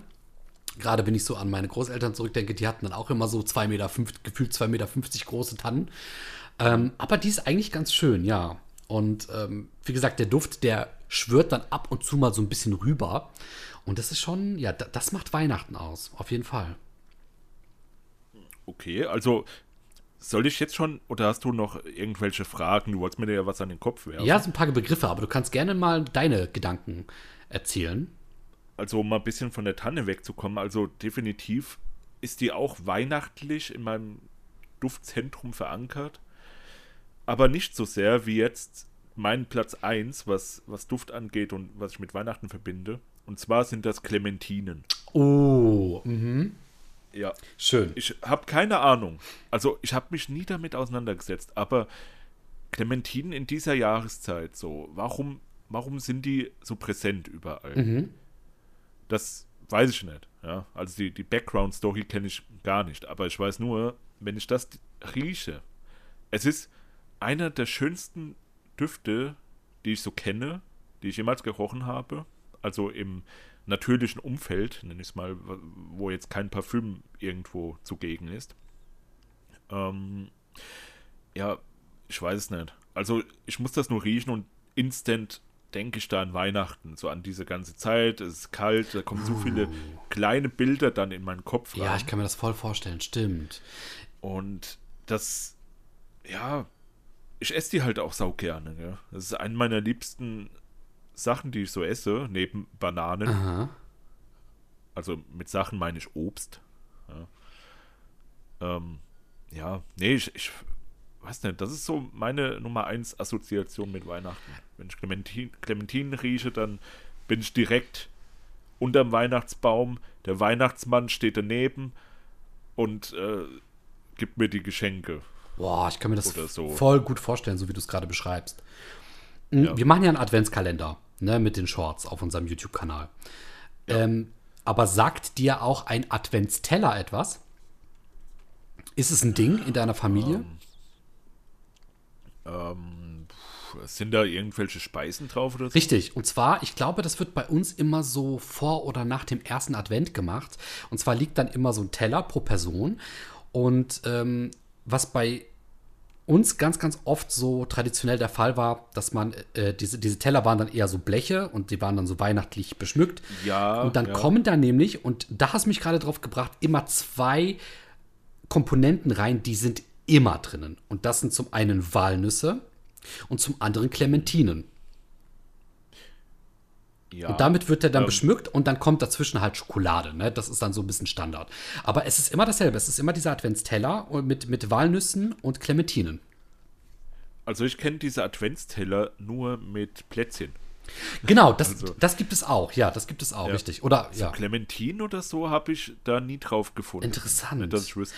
Gerade wenn ich so an meine Großeltern zurückdenke, die hatten dann auch immer so 2,5 Meter, gefühlt 2,50 Meter große Tannen. Ähm, aber die ist eigentlich ganz schön, ja. Und ähm, wie gesagt, der Duft, der schwört dann ab und zu mal so ein bisschen rüber. Und das ist schon, ja, das macht Weihnachten aus, auf jeden Fall. Okay, also soll ich jetzt schon oder hast du noch irgendwelche Fragen? Du wolltest mir ja was an den Kopf werfen. Ja, so ein paar Begriffe, aber du kannst gerne mal deine Gedanken erzählen. Also, um mal ein bisschen von der Tanne wegzukommen, also definitiv ist die auch weihnachtlich in meinem Duftzentrum verankert, aber nicht so sehr wie jetzt mein Platz 1, was, was Duft angeht und was ich mit Weihnachten verbinde. Und zwar sind das Clementinen. Oh, mhm. Ja. Schön. Ich habe keine Ahnung. Also, ich habe mich nie damit auseinandergesetzt, aber Clementinen in dieser Jahreszeit, so, warum, warum sind die so präsent überall? Mhm. Das weiß ich nicht. Ja? Also, die, die Background-Story kenne ich gar nicht, aber ich weiß nur, wenn ich das rieche, es ist einer der schönsten Düfte, die ich so kenne, die ich jemals gerochen habe also im natürlichen Umfeld, nenne ich es mal, wo jetzt kein Parfüm irgendwo zugegen ist. Ähm, ja, ich weiß es nicht. Also ich muss das nur riechen und instant denke ich da an Weihnachten, so an diese ganze Zeit, es ist kalt, da kommen so viele kleine Bilder dann in meinen Kopf rein. Ja, ich kann mir das voll vorstellen, stimmt. Und das, ja, ich esse die halt auch sau gerne. Ja. Das ist eine meiner liebsten Sachen, die ich so esse, neben Bananen. Aha. Also mit Sachen meine ich Obst. Ja, ähm, ja nee, ich, ich weiß nicht, das ist so meine Nummer 1 Assoziation mit Weihnachten. Wenn ich Clementin, Clementinen rieche, dann bin ich direkt unterm Weihnachtsbaum. Der Weihnachtsmann steht daneben und äh, gibt mir die Geschenke. Boah, ich kann mir das so. voll gut vorstellen, so wie du es gerade beschreibst. Hm, ja. Wir machen ja einen Adventskalender ne, mit den Shorts auf unserem YouTube-Kanal. Ja. Ähm, aber sagt dir auch ein Adventsteller etwas? Ist es ein Ding in deiner Familie? Ähm, ähm, sind da irgendwelche Speisen drauf oder so? Richtig. Und zwar, ich glaube, das wird bei uns immer so vor oder nach dem ersten Advent gemacht. Und zwar liegt dann immer so ein Teller pro Person. Und ähm, was bei uns ganz, ganz oft so traditionell der Fall war, dass man, äh, diese, diese Teller waren dann eher so Bleche und die waren dann so weihnachtlich beschmückt. Ja. Und dann ja. kommen da nämlich, und da hast du mich gerade drauf gebracht, immer zwei Komponenten rein, die sind immer drinnen. Und das sind zum einen Walnüsse und zum anderen Clementinen. Ja, und damit wird er dann ähm, beschmückt und dann kommt dazwischen halt Schokolade. Ne? Das ist dann so ein bisschen Standard. Aber es ist immer dasselbe. Es ist immer dieser Adventsteller mit, mit Walnüssen und Clementinen. Also ich kenne diese Adventsteller nur mit Plätzchen. Genau, das, also, das gibt es auch. Ja, das gibt es auch, ja. richtig. Oder ja. Clementin oder so habe ich da nie drauf gefunden. Interessant.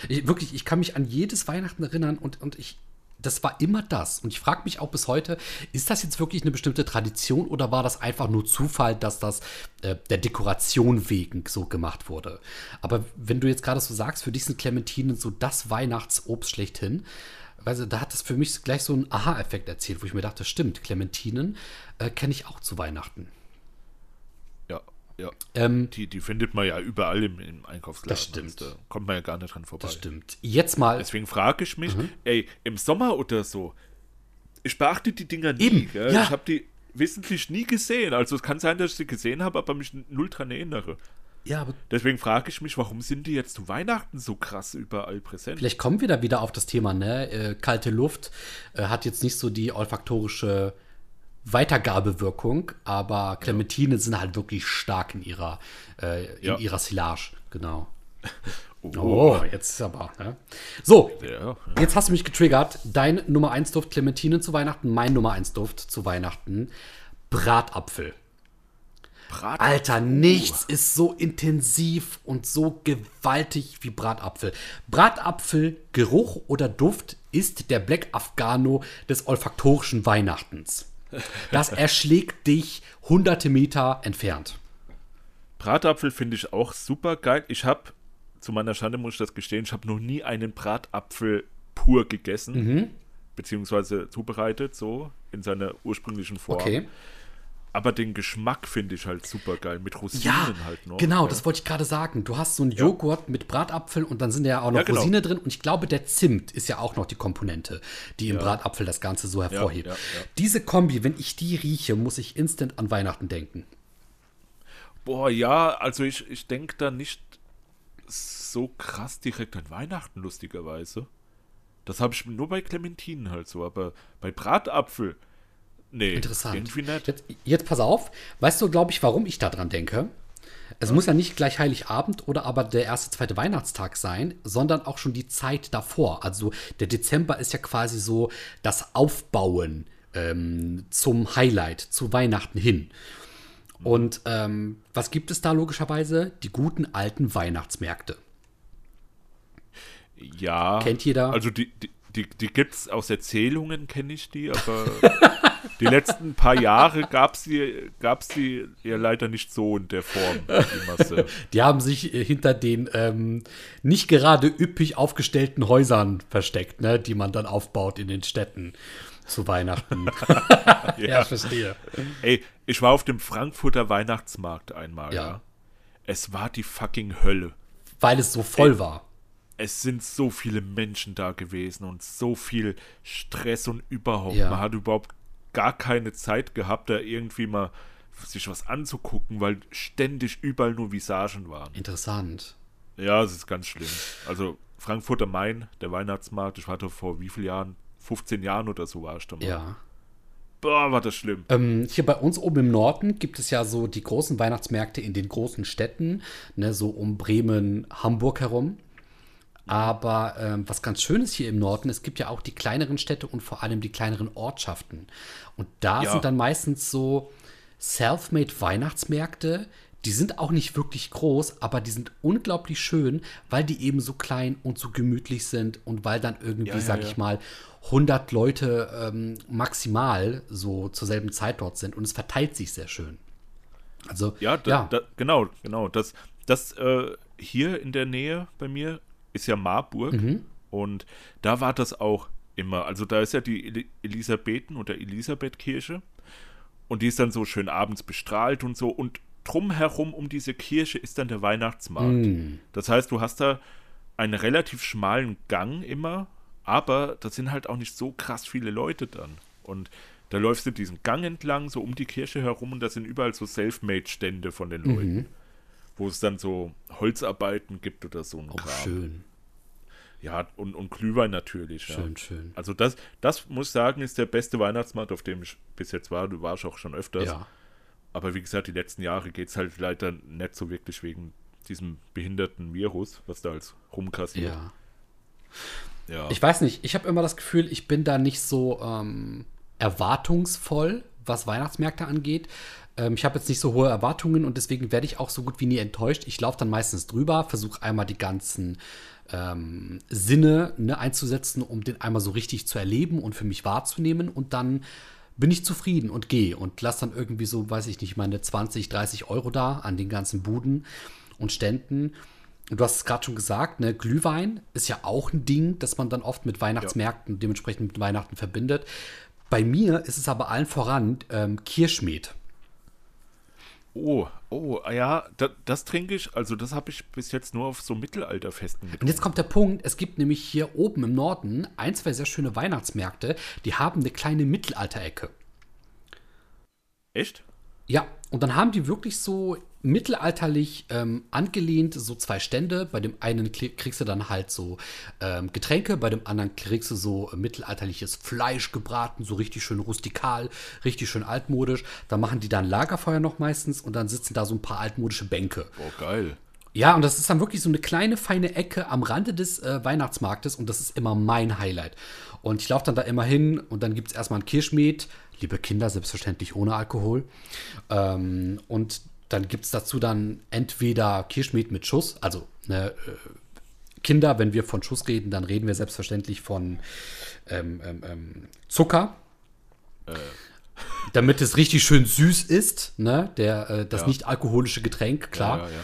Ich, wirklich, ich kann mich an jedes Weihnachten erinnern und, und ich, das war immer das. Und ich frage mich auch bis heute, ist das jetzt wirklich eine bestimmte Tradition oder war das einfach nur Zufall, dass das äh, der Dekoration wegen so gemacht wurde? Aber wenn du jetzt gerade so sagst, für dich sind Clementinen so das Weihnachtsobst schlechthin, also da hat das für mich gleich so einen Aha-Effekt erzählt, wo ich mir dachte, stimmt, Clementinen äh, kenne ich auch zu Weihnachten. Ja. Ähm, die, die findet man ja überall im, im Einkaufsladen. Das stimmt. Da kommt man ja gar nicht dran vorbei. Das stimmt. Jetzt mal. Deswegen frage ich mich, mhm. ey, im Sommer oder so, ich beachte die Dinger nie. Eben, ja. Ich habe die wissentlich nie gesehen. Also es kann sein, dass ich sie gesehen habe, aber mich null dran erinnere. Ja, aber Deswegen frage ich mich, warum sind die jetzt zu Weihnachten so krass überall präsent? Vielleicht kommen wir da wieder auf das Thema, ne? Äh, kalte Luft äh, hat jetzt nicht so die olfaktorische Weitergabewirkung, aber Clementine ja. sind halt wirklich stark in ihrer, äh, in ja. ihrer Silage, genau. Oh. oh, jetzt ist aber. Ne? So, ja, jetzt hast du mich getriggert. Dein Nummer 1 Duft Clementine zu Weihnachten, mein Nummer 1 Duft zu Weihnachten Bratapfel. Bratapfel. Alter, nichts oh. ist so intensiv und so gewaltig wie Bratapfel. Bratapfel, Geruch oder Duft ist der Black Afghano des olfaktorischen Weihnachtens. Das erschlägt dich hunderte Meter entfernt. Bratapfel finde ich auch super geil. Ich habe, zu meiner Schande muss ich das gestehen, ich habe noch nie einen Bratapfel pur gegessen, mhm. beziehungsweise zubereitet, so in seiner ursprünglichen Form. Okay. Aber den Geschmack finde ich halt super geil. Mit Rosinen ja, halt noch. Genau, ja. das wollte ich gerade sagen. Du hast so einen Joghurt ja. mit Bratapfel und dann sind ja auch noch ja, genau. Rosine drin. Und ich glaube, der Zimt ist ja auch noch die Komponente, die im Bratapfel das Ganze so hervorhebt. Diese Kombi, wenn ich die rieche, muss ich instant an Weihnachten denken. Boah, ja, also ich, ich denke da nicht so krass direkt an Weihnachten, lustigerweise. Das habe ich nur bei Clementinen halt so, aber bei Bratapfel Nee, Interessant. Jetzt, jetzt pass auf. Weißt du, glaube ich, warum ich da dran denke? Es ja. muss ja nicht gleich Heiligabend oder aber der erste, zweite Weihnachtstag sein, sondern auch schon die Zeit davor. Also der Dezember ist ja quasi so das Aufbauen ähm, zum Highlight, zu Weihnachten hin. Mhm. Und ähm, was gibt es da logischerweise? Die guten alten Weihnachtsmärkte. Ja. Kennt jeder? Also die, die, die, die gibt es aus Erzählungen, kenne ich die, aber die letzten paar Jahre gab es die, gab's die ja leider nicht so in der Form. Die, die haben sich äh, hinter den ähm, nicht gerade üppig aufgestellten Häusern versteckt, ne, die man dann aufbaut in den Städten. zu Weihnachten. Ja. ja, verstehe. Ey, ich war auf dem Frankfurter Weihnachtsmarkt einmal, Ja. ja. Es war die fucking Hölle. Weil es so voll war. Es sind so viele Menschen da gewesen und so viel Stress und überhaupt. Ja. Man hat überhaupt gar keine Zeit gehabt, da irgendwie mal sich was anzugucken, weil ständig überall nur Visagen waren. Interessant. Ja, es ist ganz schlimm. Also Frankfurter Main, der Weihnachtsmarkt, ich war da vor wie vielen Jahren? 15 Jahren oder so war ich da mal. Ja. Boah, war das schlimm. Ähm, hier bei uns oben im Norden gibt es ja so die großen Weihnachtsmärkte in den großen Städten, ne, so um Bremen, Hamburg herum. Aber ähm, was ganz schön ist hier im Norden, es gibt ja auch die kleineren Städte und vor allem die kleineren Ortschaften. Und da Ja. sind dann meistens so self-made Weihnachtsmärkte. Die sind auch nicht wirklich groß, aber die sind unglaublich schön, weil die eben so klein und so gemütlich sind und weil dann irgendwie, Ja, ja, sag ja. ich mal, 100 Leute ähm, maximal so zur selben Zeit dort sind und es verteilt sich sehr schön. Also, Ja, da, Da, genau, genau. Das, das äh, hier in der Nähe bei mir ist ja Marburg Mhm. und da war das auch immer. Also da ist ja die Eli Elisabethen- oder Elisabethkirche und die ist dann so schön abends bestrahlt und so und drumherum um diese Kirche ist dann der Weihnachtsmarkt. Mhm. Das heißt, du hast da einen relativ schmalen Gang immer, aber da sind halt auch nicht so krass viele Leute dann. Und da läufst du diesen Gang entlang, so um die Kirche herum und da sind überall so Selfmade-Stände von den Leuten. Wo es dann so Holzarbeiten gibt oder so ein auch Kram. schön, Ja, und, und Glühwein natürlich. schön, Ja. schön. Also das, das muss ich sagen, ist der beste Weihnachtsmarkt, auf dem ich bis jetzt war. Du warst auch schon öfters. Ja, Aber wie gesagt, die letzten Jahre geht es halt leider nicht so wirklich wegen diesem behinderten Virus, was da als rumkassiert. ja. Ja. Ich weiß nicht, ich habe immer das Gefühl, ich bin da nicht so ähm, erwartungsvoll, was Weihnachtsmärkte angeht. Ähm, ich habe jetzt nicht so hohe Erwartungen und deswegen werde ich auch so gut wie nie enttäuscht. Ich laufe dann meistens drüber, versuche einmal die ganzen ähm, Sinne ne, einzusetzen, um den einmal so richtig zu erleben und für mich wahrzunehmen und dann bin ich zufrieden und gehe und lasse dann irgendwie so, weiß ich nicht, meine 20, 30 Euro da an den ganzen Buden und Ständen. Und du hast es gerade schon gesagt, ne, Glühwein ist ja auch ein Ding, das man dann oft mit Weihnachtsmärkten und dementsprechend mit Weihnachten verbindet. Bei mir ist es aber allen voran ähm, Kirschmet. Oh, oh, ja, da, das trinke ich, also das habe ich bis jetzt nur auf so Mittelalterfesten Und getrunken. jetzt kommt der Punkt, es gibt nämlich hier oben im Norden ein, zwei sehr schöne Weihnachtsmärkte, die haben eine kleine Mittelalterecke. Echt? Ja, und dann haben die wirklich so mittelalterlich ähm, angelehnt, so zwei Stände. Bei dem einen kriegst du dann halt so ähm, Getränke, bei dem anderen kriegst du so mittelalterliches Fleisch gebraten, so richtig schön rustikal, richtig schön altmodisch. Da machen die dann Lagerfeuer noch meistens und dann sitzen da so ein paar altmodische Bänke. Boah, geil. Ja, und das ist dann wirklich so eine kleine, feine Ecke am Rande des äh, Weihnachtsmarktes und das ist immer mein Highlight. Und ich laufe dann da immer hin und dann gibt es erstmal ein Kirschmet, liebe Kinder, selbstverständlich ohne Alkohol. Ähm, und dann gibt es dazu dann entweder Kirschmet mit Schuss, also ne, äh, Kinder, wenn wir von Schuss reden, dann reden wir selbstverständlich von ähm, ähm, ähm, Zucker. Damit es richtig schön süß ist, ne? Der, äh, das Ja. nicht alkoholische Getränk, klar. Ja, ja.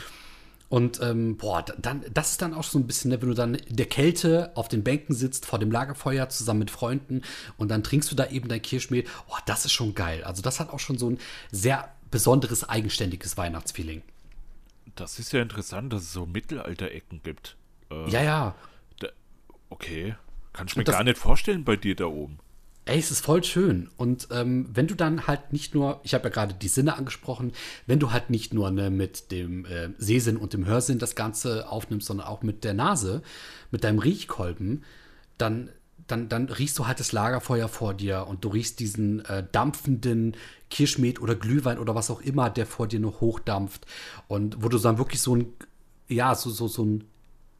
Und ähm, boah, da- dann, das ist dann auch so ein bisschen, ne, wenn du dann in der Kälte auf den Bänken sitzt, vor dem Lagerfeuer zusammen mit Freunden und dann trinkst du da eben dein Kirschmehl. Oh, das ist schon geil. Also das hat auch schon so ein sehr besonderes, eigenständiges Weihnachtsfeeling. Das ist ja interessant, dass es so Mittelalterecken gibt. Äh, Ja, ja. Da, okay. Kann ich mir das- gar nicht vorstellen bei dir da oben. Ey, es ist voll schön. Und ähm, wenn du dann halt nicht nur, ich habe ja gerade die Sinne angesprochen, wenn du halt nicht nur ne, mit dem äh, Sehsinn und dem Hörsinn das Ganze aufnimmst, sondern auch mit der Nase, mit deinem Riechkolben, dann, dann, dann riechst du halt das Lagerfeuer vor dir und du riechst diesen äh, dampfenden Kirschmet oder Glühwein oder was auch immer, der vor dir noch hochdampft. Und wo du dann wirklich so ein, ja, so, so, so ein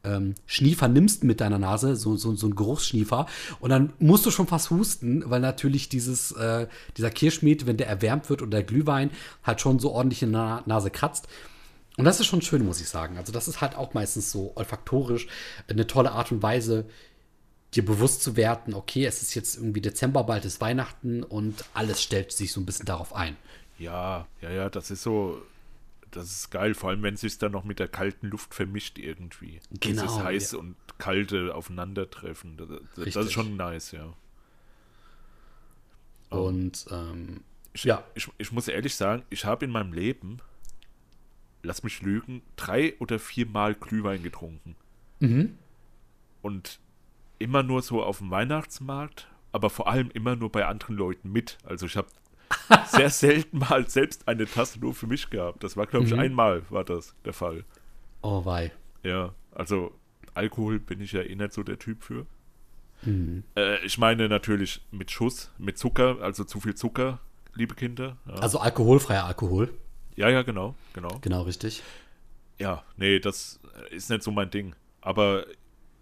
ähm, Schniefer nimmst mit deiner Nase, so, so, so ein Geruchsschniefer, und dann musst du schon fast husten, weil natürlich dieses, äh, dieser Kirschmet, wenn der erwärmt wird oder der Glühwein, halt schon so ordentlich in der Na- Nase kratzt. Und das ist schon schön, muss ich sagen. Also, das ist halt auch meistens so olfaktorisch eine tolle Art und Weise, dir bewusst zu werden, okay, es ist jetzt irgendwie Dezember, bald ist Weihnachten und alles stellt sich so ein bisschen darauf ein. Ja, ja, ja, das ist so. Das ist geil, vor allem wenn es sich dann noch mit der kalten Luft vermischt irgendwie. Genau, Dieses heiß ja. und kalte aufeinandertreffen. Das, das, das ist schon nice, ja. Ja, Und ähm, Ich, Ja. ich, ich muss ehrlich sagen, ich habe in meinem Leben, lass mich lügen, drei oder viermal Glühwein getrunken. Und immer nur so auf dem Weihnachtsmarkt, aber vor allem immer nur bei anderen Leuten mit. Also ich habe sehr selten mal selbst eine Tasse nur für mich gehabt. Das war, glaube ich, einmal war das der Fall. oh wei. Ja, also Alkohol bin ich ja eh nicht so der Typ für. Äh, ich meine natürlich mit Schuss, mit Zucker, also zu viel Zucker, liebe Kinder. Ja, Also alkoholfreier Alkohol. ja, ja genau, genau. Genau, richtig. Ja, nee, das ist nicht so mein Ding. Aber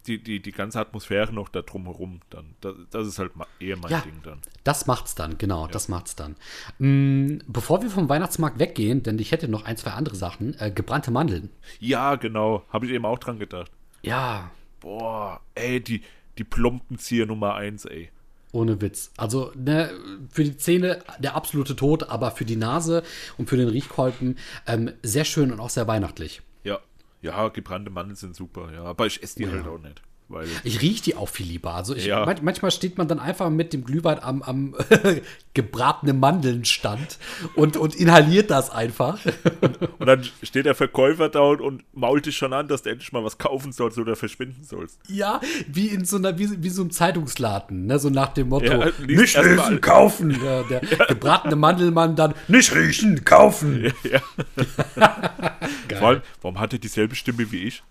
die, die, die ganze Atmosphäre noch da drumherum, dann, das, das ist halt eher mein Ja. Ding dann. Das macht's dann, genau, das macht's dann. Mm, bevor wir vom Weihnachtsmarkt weggehen, denn ich hätte noch ein, zwei andere Sachen, äh, gebrannte Mandeln. Ja, genau, habe ich eben auch dran gedacht. Ja, Boah, ey, die, die Plumpenzieher Nummer eins, ey. ohne Witz. Also ne, für die Zähne der absolute Tod, aber für die Nase und für den Riechkolben ähm, sehr schön und auch sehr weihnachtlich. Ja, ja, gebrannte Mandeln sind super, ja. Aber ich esse die halt auch nicht. Weil, Ich rieche die auch viel lieber. Also ich, Ja. man, manchmal steht man dann einfach mit dem Glühwein am, am gebratenen Mandelnstand und, und inhaliert das einfach. und dann steht der Verkäufer da und, und mault dich schon an, dass du endlich mal was kaufen sollst oder verschwinden sollst. Ja, wie in so einer, wie, wie so einem Zeitungsladen, ne? So nach dem Motto, Ja, nicht riechen, kaufen. Ja, der gebratene Mandelmann dann, nicht riechen, kaufen. Ja. Vor allem, warum hat er dieselbe Stimme wie ich?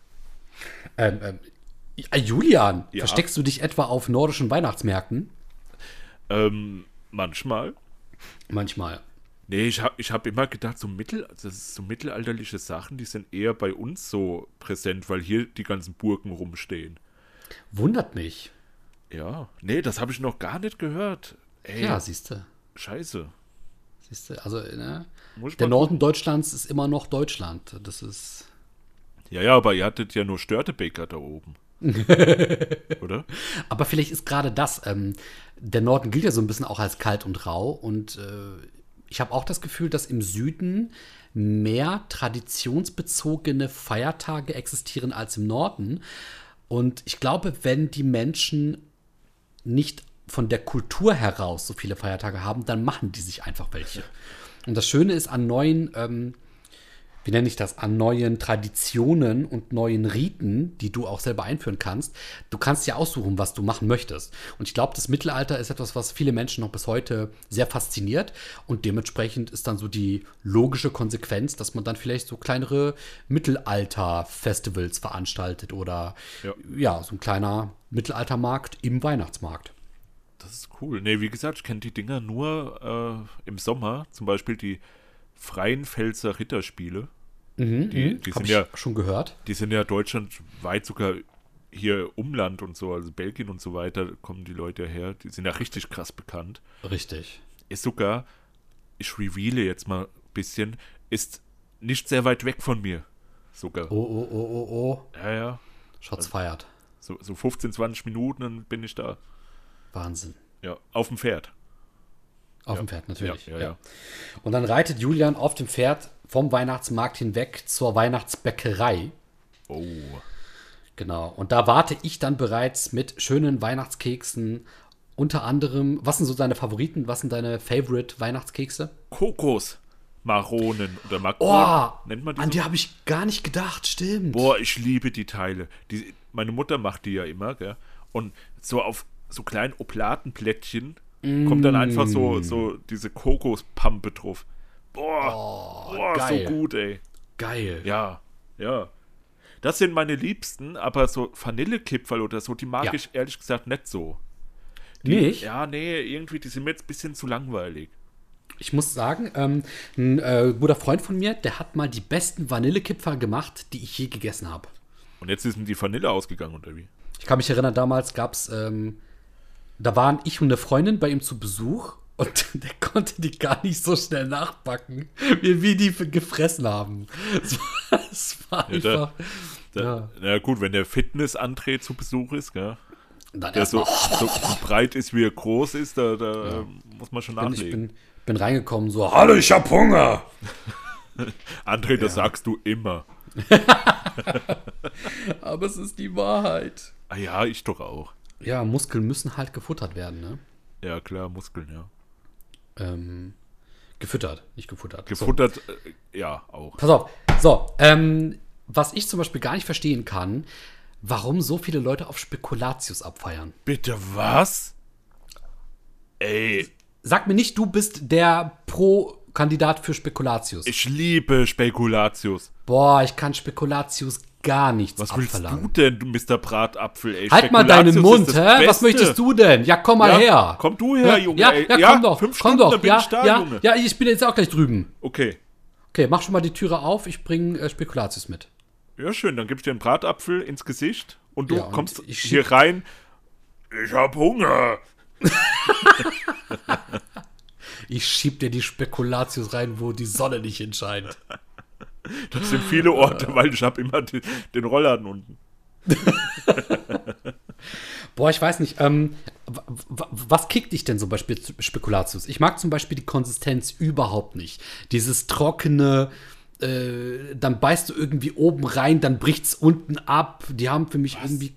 Ähm, ähm, Julian, Ja. versteckst du dich etwa auf nordischen Weihnachtsmärkten? Ähm, manchmal. Manchmal. Nee, ich habe ich hab immer gedacht, so, mittel, das ist so mittelalterliche Sachen, die sind eher bei uns so präsent, weil hier die ganzen Burgen rumstehen. Wundert mich. Ja, nee, das habe ich noch gar nicht gehört. Ey, Ja, siehst du. scheiße. Siehst du, also ne? Der Norden Deutschlands ist immer noch Deutschland. Das ist. Ja, ja, aber ihr hattet ja nur Störtebäcker da oben. Oder? Aber vielleicht ist gerade das. Ähm, der Norden gilt ja so ein bisschen auch als kalt und rau. Und äh, ich habe auch das Gefühl, dass im Süden mehr traditionsbezogene Feiertage existieren als im Norden. Und ich glaube, wenn die Menschen nicht von der Kultur heraus so viele Feiertage haben, dann machen die sich einfach welche. Und das Schöne ist an neuen, ähm, wie nenne ich das, an neuen Traditionen und neuen Riten, die du auch selber einführen kannst. Du kannst ja aussuchen, was du machen möchtest. Und ich glaube, das Mittelalter ist etwas, was viele Menschen noch bis heute sehr fasziniert. Und dementsprechend ist dann so die logische Konsequenz, dass man dann vielleicht so kleinere Mittelalter-Festivals veranstaltet oder Ja. ja, so ein kleiner Mittelaltermarkt im Weihnachtsmarkt. Das ist cool. Nee, wie gesagt, ich kenne die Dinger nur äh, im Sommer. Zum Beispiel die Freien Pfälzer Ritterspiele. Die, die, Habe sind ich ja, schon gehört. die sind ja deutschlandweit sogar hier Umland und so, also Belgien und so weiter, kommen die Leute her. Die sind ja richtig krass bekannt. Richtig. Ist sogar, ich reveale jetzt mal ein bisschen, ist nicht sehr weit weg von mir. Sogar. Oh, oh, oh, oh, oh. Ja, ja. Schatz feiert. So, so 15, 20 Minuten dann bin ich da. Wahnsinn. Ja, auf dem Pferd. Auf dem Pferd, natürlich. Ja, ja, ja. Und dann reitet Julian auf dem Pferd vom Weihnachtsmarkt hinweg zur Weihnachtsbäckerei. Oh. Genau. Und da warte ich dann bereits mit schönen Weihnachtskeksen. Unter anderem, was sind so deine Favoriten? Was sind deine Favorite Weihnachtskekse? Kokos. Maronen oder Oh, Makronen. nennt man die an so? die habe ich gar nicht gedacht, stimmt. Boah, ich liebe die Teile. Die, meine Mutter macht die ja immer, gell? Und so auf so kleinen Oblatenplättchen kommt dann einfach Mm. so, so diese Kokospampe drauf. Boah, boah Oh, geil. so gut, ey. Geil. Ja, ja. Das sind meine Liebsten, aber so Vanillekipferl oder so, die mag Ja. ich ehrlich gesagt nicht so. Die, Nicht? Ja, nee, irgendwie, die sind mir jetzt ein bisschen zu langweilig. Ich muss sagen, ähm, ein äh, guter Freund von mir, der hat mal die besten Vanillekipferl gemacht, die ich je gegessen habe. Und jetzt ist die Vanille ausgegangen, oder wie? Ich kann mich erinnern, damals gab es, ähm, da waren ich und eine Freundin bei ihm zu Besuch und der konnte die gar nicht so schnell nachbacken, wie wir die gefressen haben. Es war, es war Ja, einfach. Da, Ja. Na gut, wenn der Fitness-André zu Besuch ist, gell? Dann Der so, so, breit ist, wie er groß ist, da, da ähm, muss man schon bin, ich nachlegen. bin, bin reingekommen, so, hallo, ich hab Hunger. André, das sagst du immer. Aber es ist die Wahrheit. Ah ja, ich doch auch. Ja, Muskeln müssen halt gefuttert werden, ne? Ja, klar, Muskeln, ja. Ähm, gefüttert, nicht gefuttert. Gefuttert, so. äh, ja, auch. Pass auf. So, ähm, was ich zum Beispiel gar nicht verstehen kann, warum so viele Leute auf Spekulatius abfeiern. Bitte was? Ey. Sag mir nicht, du bist der Pro-Kandidat für Spekulatius. Ich liebe Spekulatius. Boah, ich kann Spekulatius gar nichts Was abverlangen. willst du denn, du Mr. Bratapfel, ey? Halt mal deinen Mund, hä? Was möchtest du denn? Ja, komm mal ja, her. Komm du her, Junge. Ja, ja, ja komm doch. Fünf komm Stunden, doch. Ja, da, ja, Junge. ja, ich bin jetzt auch gleich drüben. Okay. Okay, mach schon mal die Türe auf. Ich bringe äh, Spekulatius mit. Ja, schön. Dann gib ich dir einen Bratapfel ins Gesicht und du und kommst hier rein. Ich hab Hunger. ich schieb dir die Spekulatius rein, wo die Sonne nicht entscheidet. Das sind viele Orte, weil ich habe immer den, den Rollladen unten. Boah, ich weiß nicht. Ähm, was kickt dich denn so bei Spekulatius? Ich mag zum Beispiel die Konsistenz überhaupt nicht. Dieses trockene, äh, dann beißt du irgendwie oben rein, dann bricht es unten ab. Die haben für mich Was? irgendwie,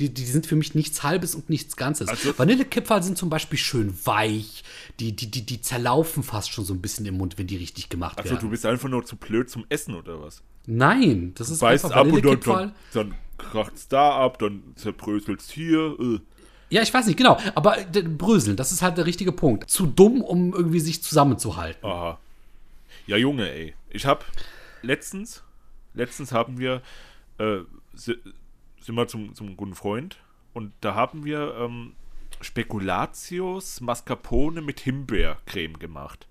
die, die sind für mich nichts Halbes und nichts Ganzes. Also, Vanillekipferl sind zum Beispiel schön weich. Die, die, die, die zerlaufen fast schon so ein bisschen im Mund, wenn die richtig gemacht also, werden. Also du bist einfach nur zu blöd zum Essen oder was? Nein, das ist beißt einfach ab und dann, dann, dann kracht es da ab, dann zerbröselt es hier. Äh. Ja, ich weiß nicht, genau. Aber Bröseln, das ist halt der richtige Punkt. Zu dumm, um irgendwie sich zusammenzuhalten. Aha. Ja, Junge, ey. Ich hab letztens, letztens haben wir, äh, sind wir zum, zum guten Freund und da haben wir ähm, Spekulatius Mascarpone mit Himbeercreme gemacht.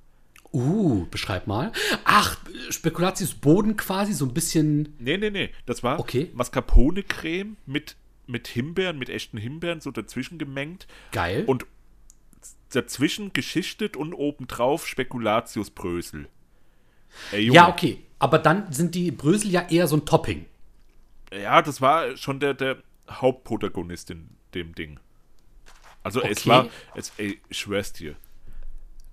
Uh, beschreib mal. Ach, Spekulatius Boden quasi, so ein bisschen. Nee, nee, nee. Das war okay. Mascarpone-Creme mit, mit Himbeeren, mit echten Himbeeren, so dazwischen gemengt. Geil. Und dazwischen geschichtet und obendrauf Spekulatius-Brösel. Ja, okay. Aber dann sind die Brösel ja eher so ein Topping. Ja, das war schon der, der Hauptprotagonist in dem Ding. Also okay. es war, es, ey, ich schwör's dir.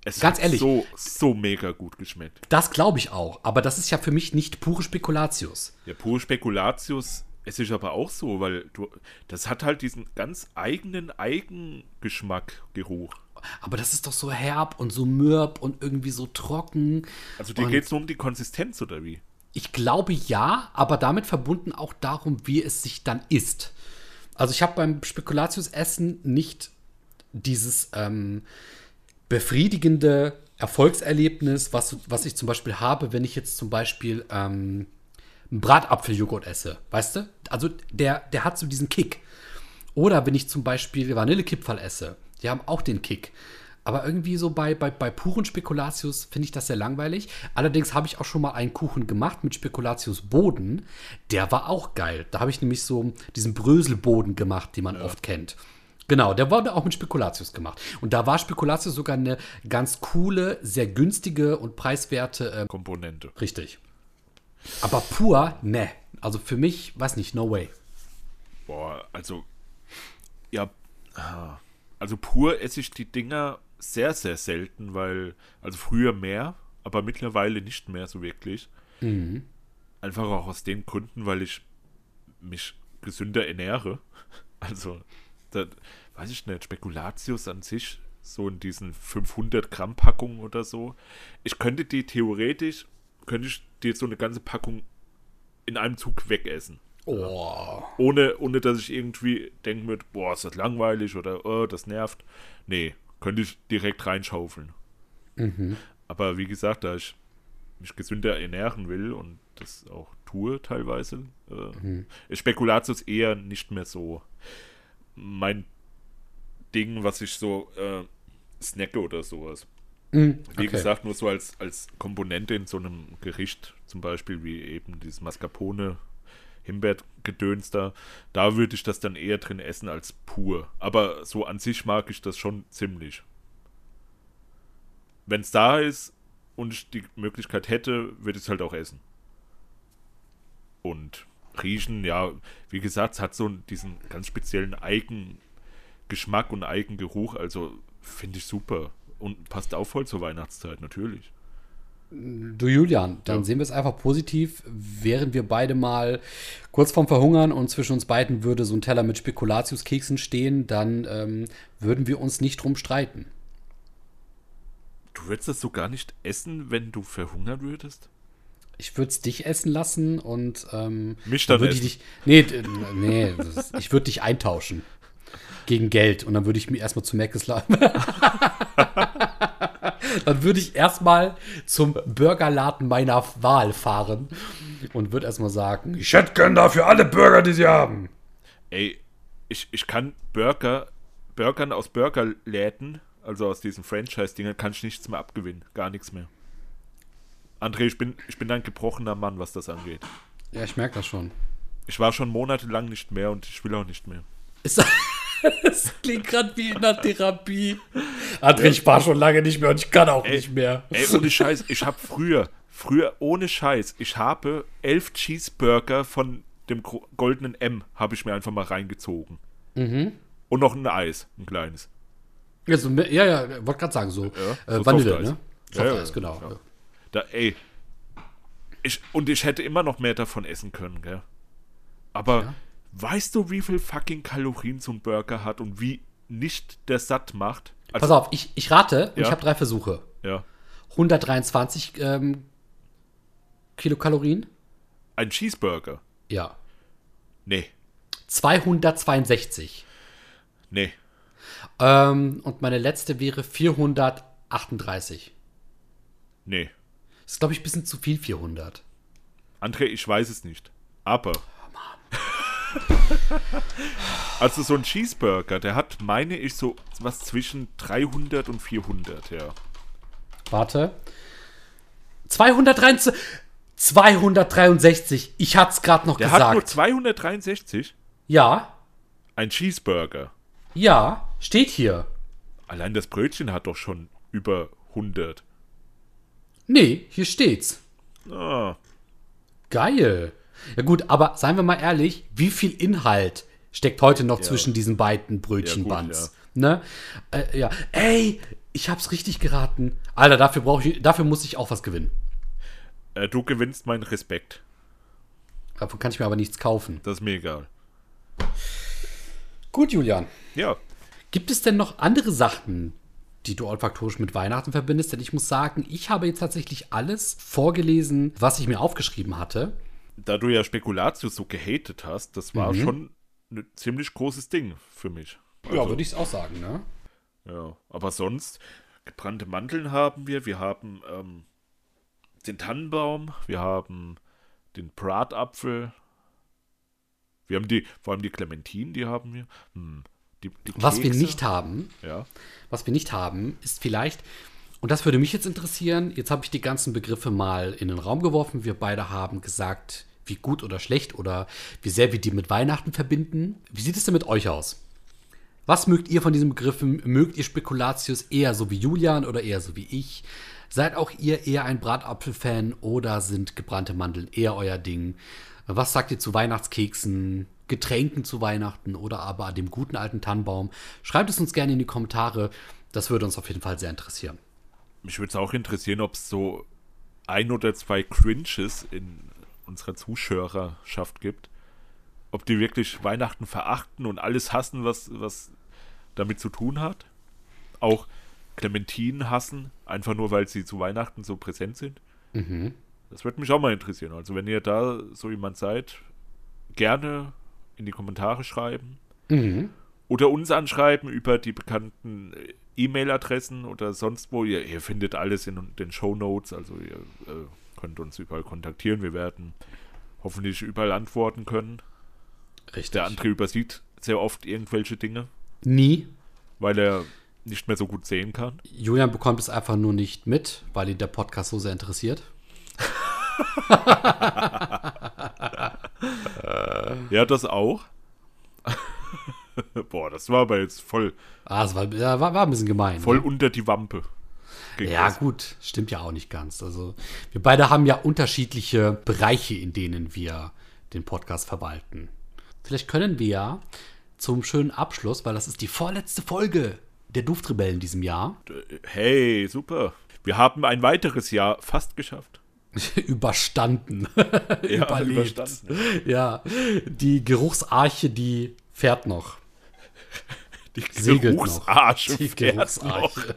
Es Ganz hat ehrlich, so, so mega gut geschmeckt. Das glaube ich auch, aber das ist ja für mich nicht pure Spekulatius. Ja, pure Spekulatius es ist aber auch so, weil du, das hat halt diesen ganz eigenen Eigengeschmack, Geruch. Aber das ist doch so herb und so mürb und irgendwie so trocken. Also dir geht es nur um die Konsistenz oder wie? Ich glaube ja, aber damit verbunden auch darum, wie es sich dann isst. Also ich habe beim Spekulatius-Essen nicht dieses ähm, befriedigende Erfolgserlebnis, was, was ich zum Beispiel habe, wenn ich jetzt zum Beispiel ähm, einen Bratapfeljoghurt esse. Weißt du? Also der, der hat so diesen Kick. Oder wenn ich zum Beispiel Vanillekipferl esse die haben auch den Kick. Aber irgendwie so bei, bei, bei puren Spekulatius finde ich das sehr langweilig. Allerdings habe ich auch schon mal einen Kuchen gemacht mit Spekulatius Boden. Der war auch geil. Da habe ich nämlich so diesen Bröselboden gemacht, den man ja. oft kennt. Genau, der wurde auch mit Spekulatius gemacht. Und da war Spekulatius sogar eine ganz coole, sehr günstige und preiswerte äh, Komponente. Richtig. Aber pur, ne. Also für mich, weiß nicht, no way. Boah, also, ja, ah also pur esse ich die Dinger sehr, sehr selten, weil, also früher mehr, aber mittlerweile nicht mehr so wirklich. Mhm. Einfach auch aus den Gründen, weil ich mich gesünder ernähre. Also, da, weiß ich nicht, Spekulatius an sich, so in diesen 500 Gramm Packungen oder so. Ich könnte die theoretisch, könnte ich dir so eine ganze Packung in einem Zug wegessen. Oh. Ohne, ohne dass ich irgendwie denken würde, boah, ist das langweilig oder oh, das nervt. Nee, könnte ich direkt reinschaufeln. Mhm. Aber wie gesagt, da ich mich gesünder ernähren will und das auch tue teilweise, äh, mhm. ist Spekulatius eher nicht mehr so mein Ding, was ich so äh, snacke oder sowas. Mhm, okay. Wie gesagt, nur so als, als Komponente in so einem Gericht, zum Beispiel wie eben dieses Mascarpone Himbeergedöns da, da würde ich das dann eher drin essen als pur. Aber so an sich mag ich das schon ziemlich. Wenn es da ist und ich die Möglichkeit hätte, würde ich es halt auch essen. Und riechen, ja, wie gesagt, es hat so diesen ganz speziellen Eigengeschmack und Eigengeruch, also finde ich super. Und passt auch voll zur Weihnachtszeit, natürlich. Du Julian, dann ja. sehen wir es einfach positiv. Während wir beide mal kurz vorm Verhungern und zwischen uns beiden würde so ein Teller mit Spekulatiuskeksen stehen, dann ähm, würden wir uns nicht drum streiten. Du würdest das so gar nicht essen, wenn du verhungern würdest? Ich würde es dich essen lassen und ähm, Mich dann würde ich dich. Nee, nee, das, ich würde dich eintauschen. Gegen Geld. Und dann würde ich mir erstmal zu Mc's laden. dann würde ich erstmal zum Burgerladen meiner Wahl fahren und würde erstmal sagen, ich hätte gern dafür alle Burger, die sie haben. Ey, ich, ich kann Burger, Burgern aus Burgerläden, also aus diesen Franchise-Dingern, kann ich nichts mehr abgewinnen. Gar nichts mehr. André, ich bin, ich bin ein gebrochener Mann, was das angeht. Ja, ich merke das schon. Ich war schon monatelang nicht mehr und ich will auch nicht mehr. Ist das klingt gerade wie in der Therapie. André, ich war schon lange nicht mehr und ich kann auch nicht mehr. Ey, ohne Scheiß, ich habe früher, früher ohne Scheiß, ich habe elf Cheeseburger von dem goldenen M habe ich mir einfach mal reingezogen. Mhm. Und noch ein Eis, ein kleines. Ja, so, ja, ja, wollte gerade sagen, so, Ja, äh, so Vanille, Softeis. ne? Ja, ja, Softeis, genau. ja. Da, ey. Ich, und ich hätte immer noch mehr davon essen können, gell? Aber Ja. Weißt du, wie viel fucking Kalorien so ein Burger hat und wie nicht der satt macht? Also, Pass auf, ich, ich rate, und Ja. ich habe drei Versuche. Ja. 123 ähm, Kilokalorien? Ein Cheeseburger? Ja. Nee. 262. Nee. Ähm, und meine letzte wäre 438. Nee. Das ist, glaube ich, ein bisschen zu viel, 400. André, ich weiß es nicht. Aber. also so ein Cheeseburger, der hat, meine ich, so was zwischen 300 und 400, ja. Warte. 263. 263. Ich hatte es gerade noch Der hat nur gesagt. 263. Ja, Ein Cheeseburger. ja, steht hier. Allein das Brötchen hat doch schon über 100. Nee, hier steht's. Ah, Geil. Ja gut, aber seien wir mal ehrlich, wie viel Inhalt steckt heute noch zwischen diesen beiden Brötchenbands? Ne? Äh, ja. Ey, ich hab's richtig geraten. Alter, dafür brauche ich, dafür muss ich auch was gewinnen. äh, du gewinnst meinen Respekt. Davon kann ich mir aber nichts kaufen. Das ist mir egal. Gut, Julian. Ja. Gibt es denn noch andere Sachen, die du olfaktorisch mit Weihnachten verbindest? Denn ich muss sagen, ich habe jetzt tatsächlich alles vorgelesen, was ich mir aufgeschrieben hatte. Da du ja Spekulatius so gehatet hast, das war schon ein ziemlich großes Ding für mich. Also, ich es auch sagen, ne? Ja, aber sonst, gebrannte Mandeln haben wir, wir haben ähm, den Tannenbaum, wir haben den Bratapfel, wir haben die, vor allem die Clementinen, die haben wir. Hm, die, die Was wir nicht haben, Ja, was wir nicht haben, ist vielleicht, und das würde mich jetzt interessieren, jetzt habe ich die ganzen Begriffe mal in den Raum geworfen. Wir beide haben gesagt, wie gut oder schlecht oder wie sehr wir die mit Weihnachten verbinden. Wie sieht es denn mit euch aus? Was mögt ihr von diesen Begriffen? Mögt ihr Spekulatius eher so wie Julian oder eher so wie ich? Seid auch ihr eher ein Bratapfel-Fan oder sind gebrannte Mandeln eher euer Ding? Was sagt ihr zu Weihnachtskeksen, Getränken zu Weihnachten oder aber dem guten alten Tannenbaum? Schreibt es uns gerne in die Kommentare. Das würde uns auf jeden Fall sehr interessieren. mich würde es auch interessieren, ob es so ein oder zwei Cringes in unserer Zuschauerschaft gibt. Ob die wirklich Weihnachten verachten und alles hassen, was, was damit zu tun hat. Auch Clementinen hassen, einfach nur weil sie zu Weihnachten so präsent sind. Das würde mich auch mal interessieren. Also wenn ihr da so jemand seid, gerne in die Kommentare schreiben. Oder uns anschreiben über die bekannten E-Mail-Adressen oder sonst wo. Ihr, ihr findet alles in den Show Notes. Also ihr äh, könnt uns überall kontaktieren. Wir werden hoffentlich überall antworten können. Richtig. Der André übersieht sehr oft irgendwelche Dinge, Nie. weil er nicht mehr so gut sehen kann. Julian bekommt es einfach nur nicht mit, weil ihn der Podcast so sehr interessiert. Ja, das auch. Boah, das war aber jetzt voll, Ah, das war, war, war ein bisschen gemein. voll ne? unter die Wampe. Ging Ja, gut, stimmt ja auch nicht ganz. Also, wir beide haben ja unterschiedliche Bereiche, in denen wir den Podcast verwalten. Vielleicht können wir ja zum schönen Abschluss, weil das ist die vorletzte Folge der Duftrebellen in diesem Jahr, Hey, super. Wir haben ein weiteres Jahr fast geschafft. überstanden. Ja, Überlebt. überstanden. Ja, die Geruchsarche, die fährt noch. Die Segelt noch. Geruchsarche Die noch. Geruchsarche.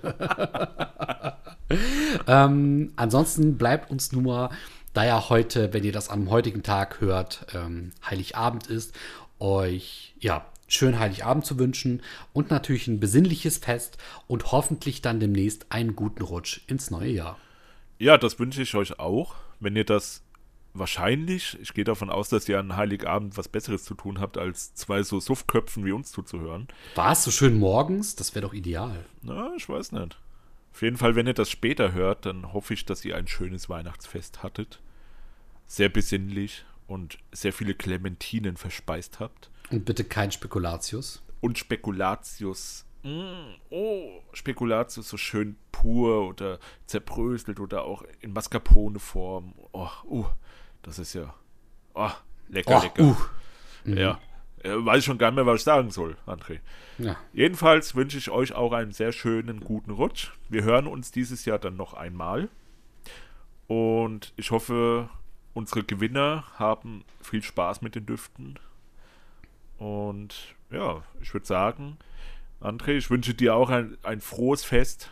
ähm, ansonsten bleibt uns nur, da ja heute, wenn ihr das am heutigen Tag hört, ähm, Heiligabend ist, euch ja schön Heiligabend zu wünschen und natürlich ein besinnliches Fest und hoffentlich dann demnächst einen guten Rutsch ins neue Jahr. Ja, das wünsche ich euch auch. Wenn ihr das wahrscheinlich, ich gehe davon aus, dass ihr an Heiligabend was Besseres zu tun habt, als zwei so Suffköpfen wie uns zuzuhören. War es so schön morgens? Das wäre doch ideal. Na, ich weiß nicht. Auf jeden Fall, wenn ihr das später hört, dann hoffe ich, dass ihr ein schönes Weihnachtsfest hattet. Sehr besinnlich und sehr viele Clementinen verspeist habt. Und bitte kein Spekulatius. Und Spekulatius. Mm, oh, Spekulatius so schön pur oder zerbröselt oder auch in Mascarpone-Form. Oh, uh, das ist ja. Oh, lecker, oh, lecker. Uh. Mhm. Ja. Weiß ich schon gar nicht mehr, was ich sagen soll, André. Ja. Jedenfalls wünsche ich euch auch einen sehr schönen, guten Rutsch. Wir hören uns dieses Jahr dann noch einmal. Und ich hoffe, unsere Gewinner haben viel Spaß mit den Düften. Und ja, ich würde sagen, André, ich wünsche dir auch ein, ein frohes Fest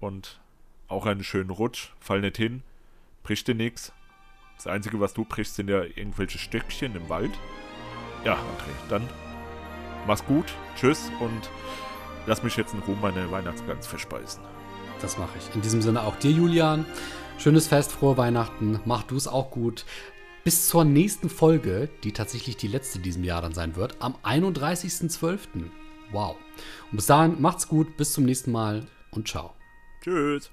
und auch einen schönen Rutsch. Fall nicht hin, bricht dir nichts. Das Einzige, was du brichst, sind ja irgendwelche Stöckchen im Wald. Ja, André, dann mach's gut, tschüss und lass mich jetzt in Ruhe meine Weihnachtsgans verspeisen. Das mache ich. In diesem Sinne auch dir, Julian. Schönes Fest, frohe Weihnachten. Mach du es auch gut. Bis zur nächsten Folge, die tatsächlich die letzte in diesem Jahr dann sein wird, am 31.12. Wow. Und bis dahin, macht's gut, bis zum nächsten Mal und ciao. Tschüss.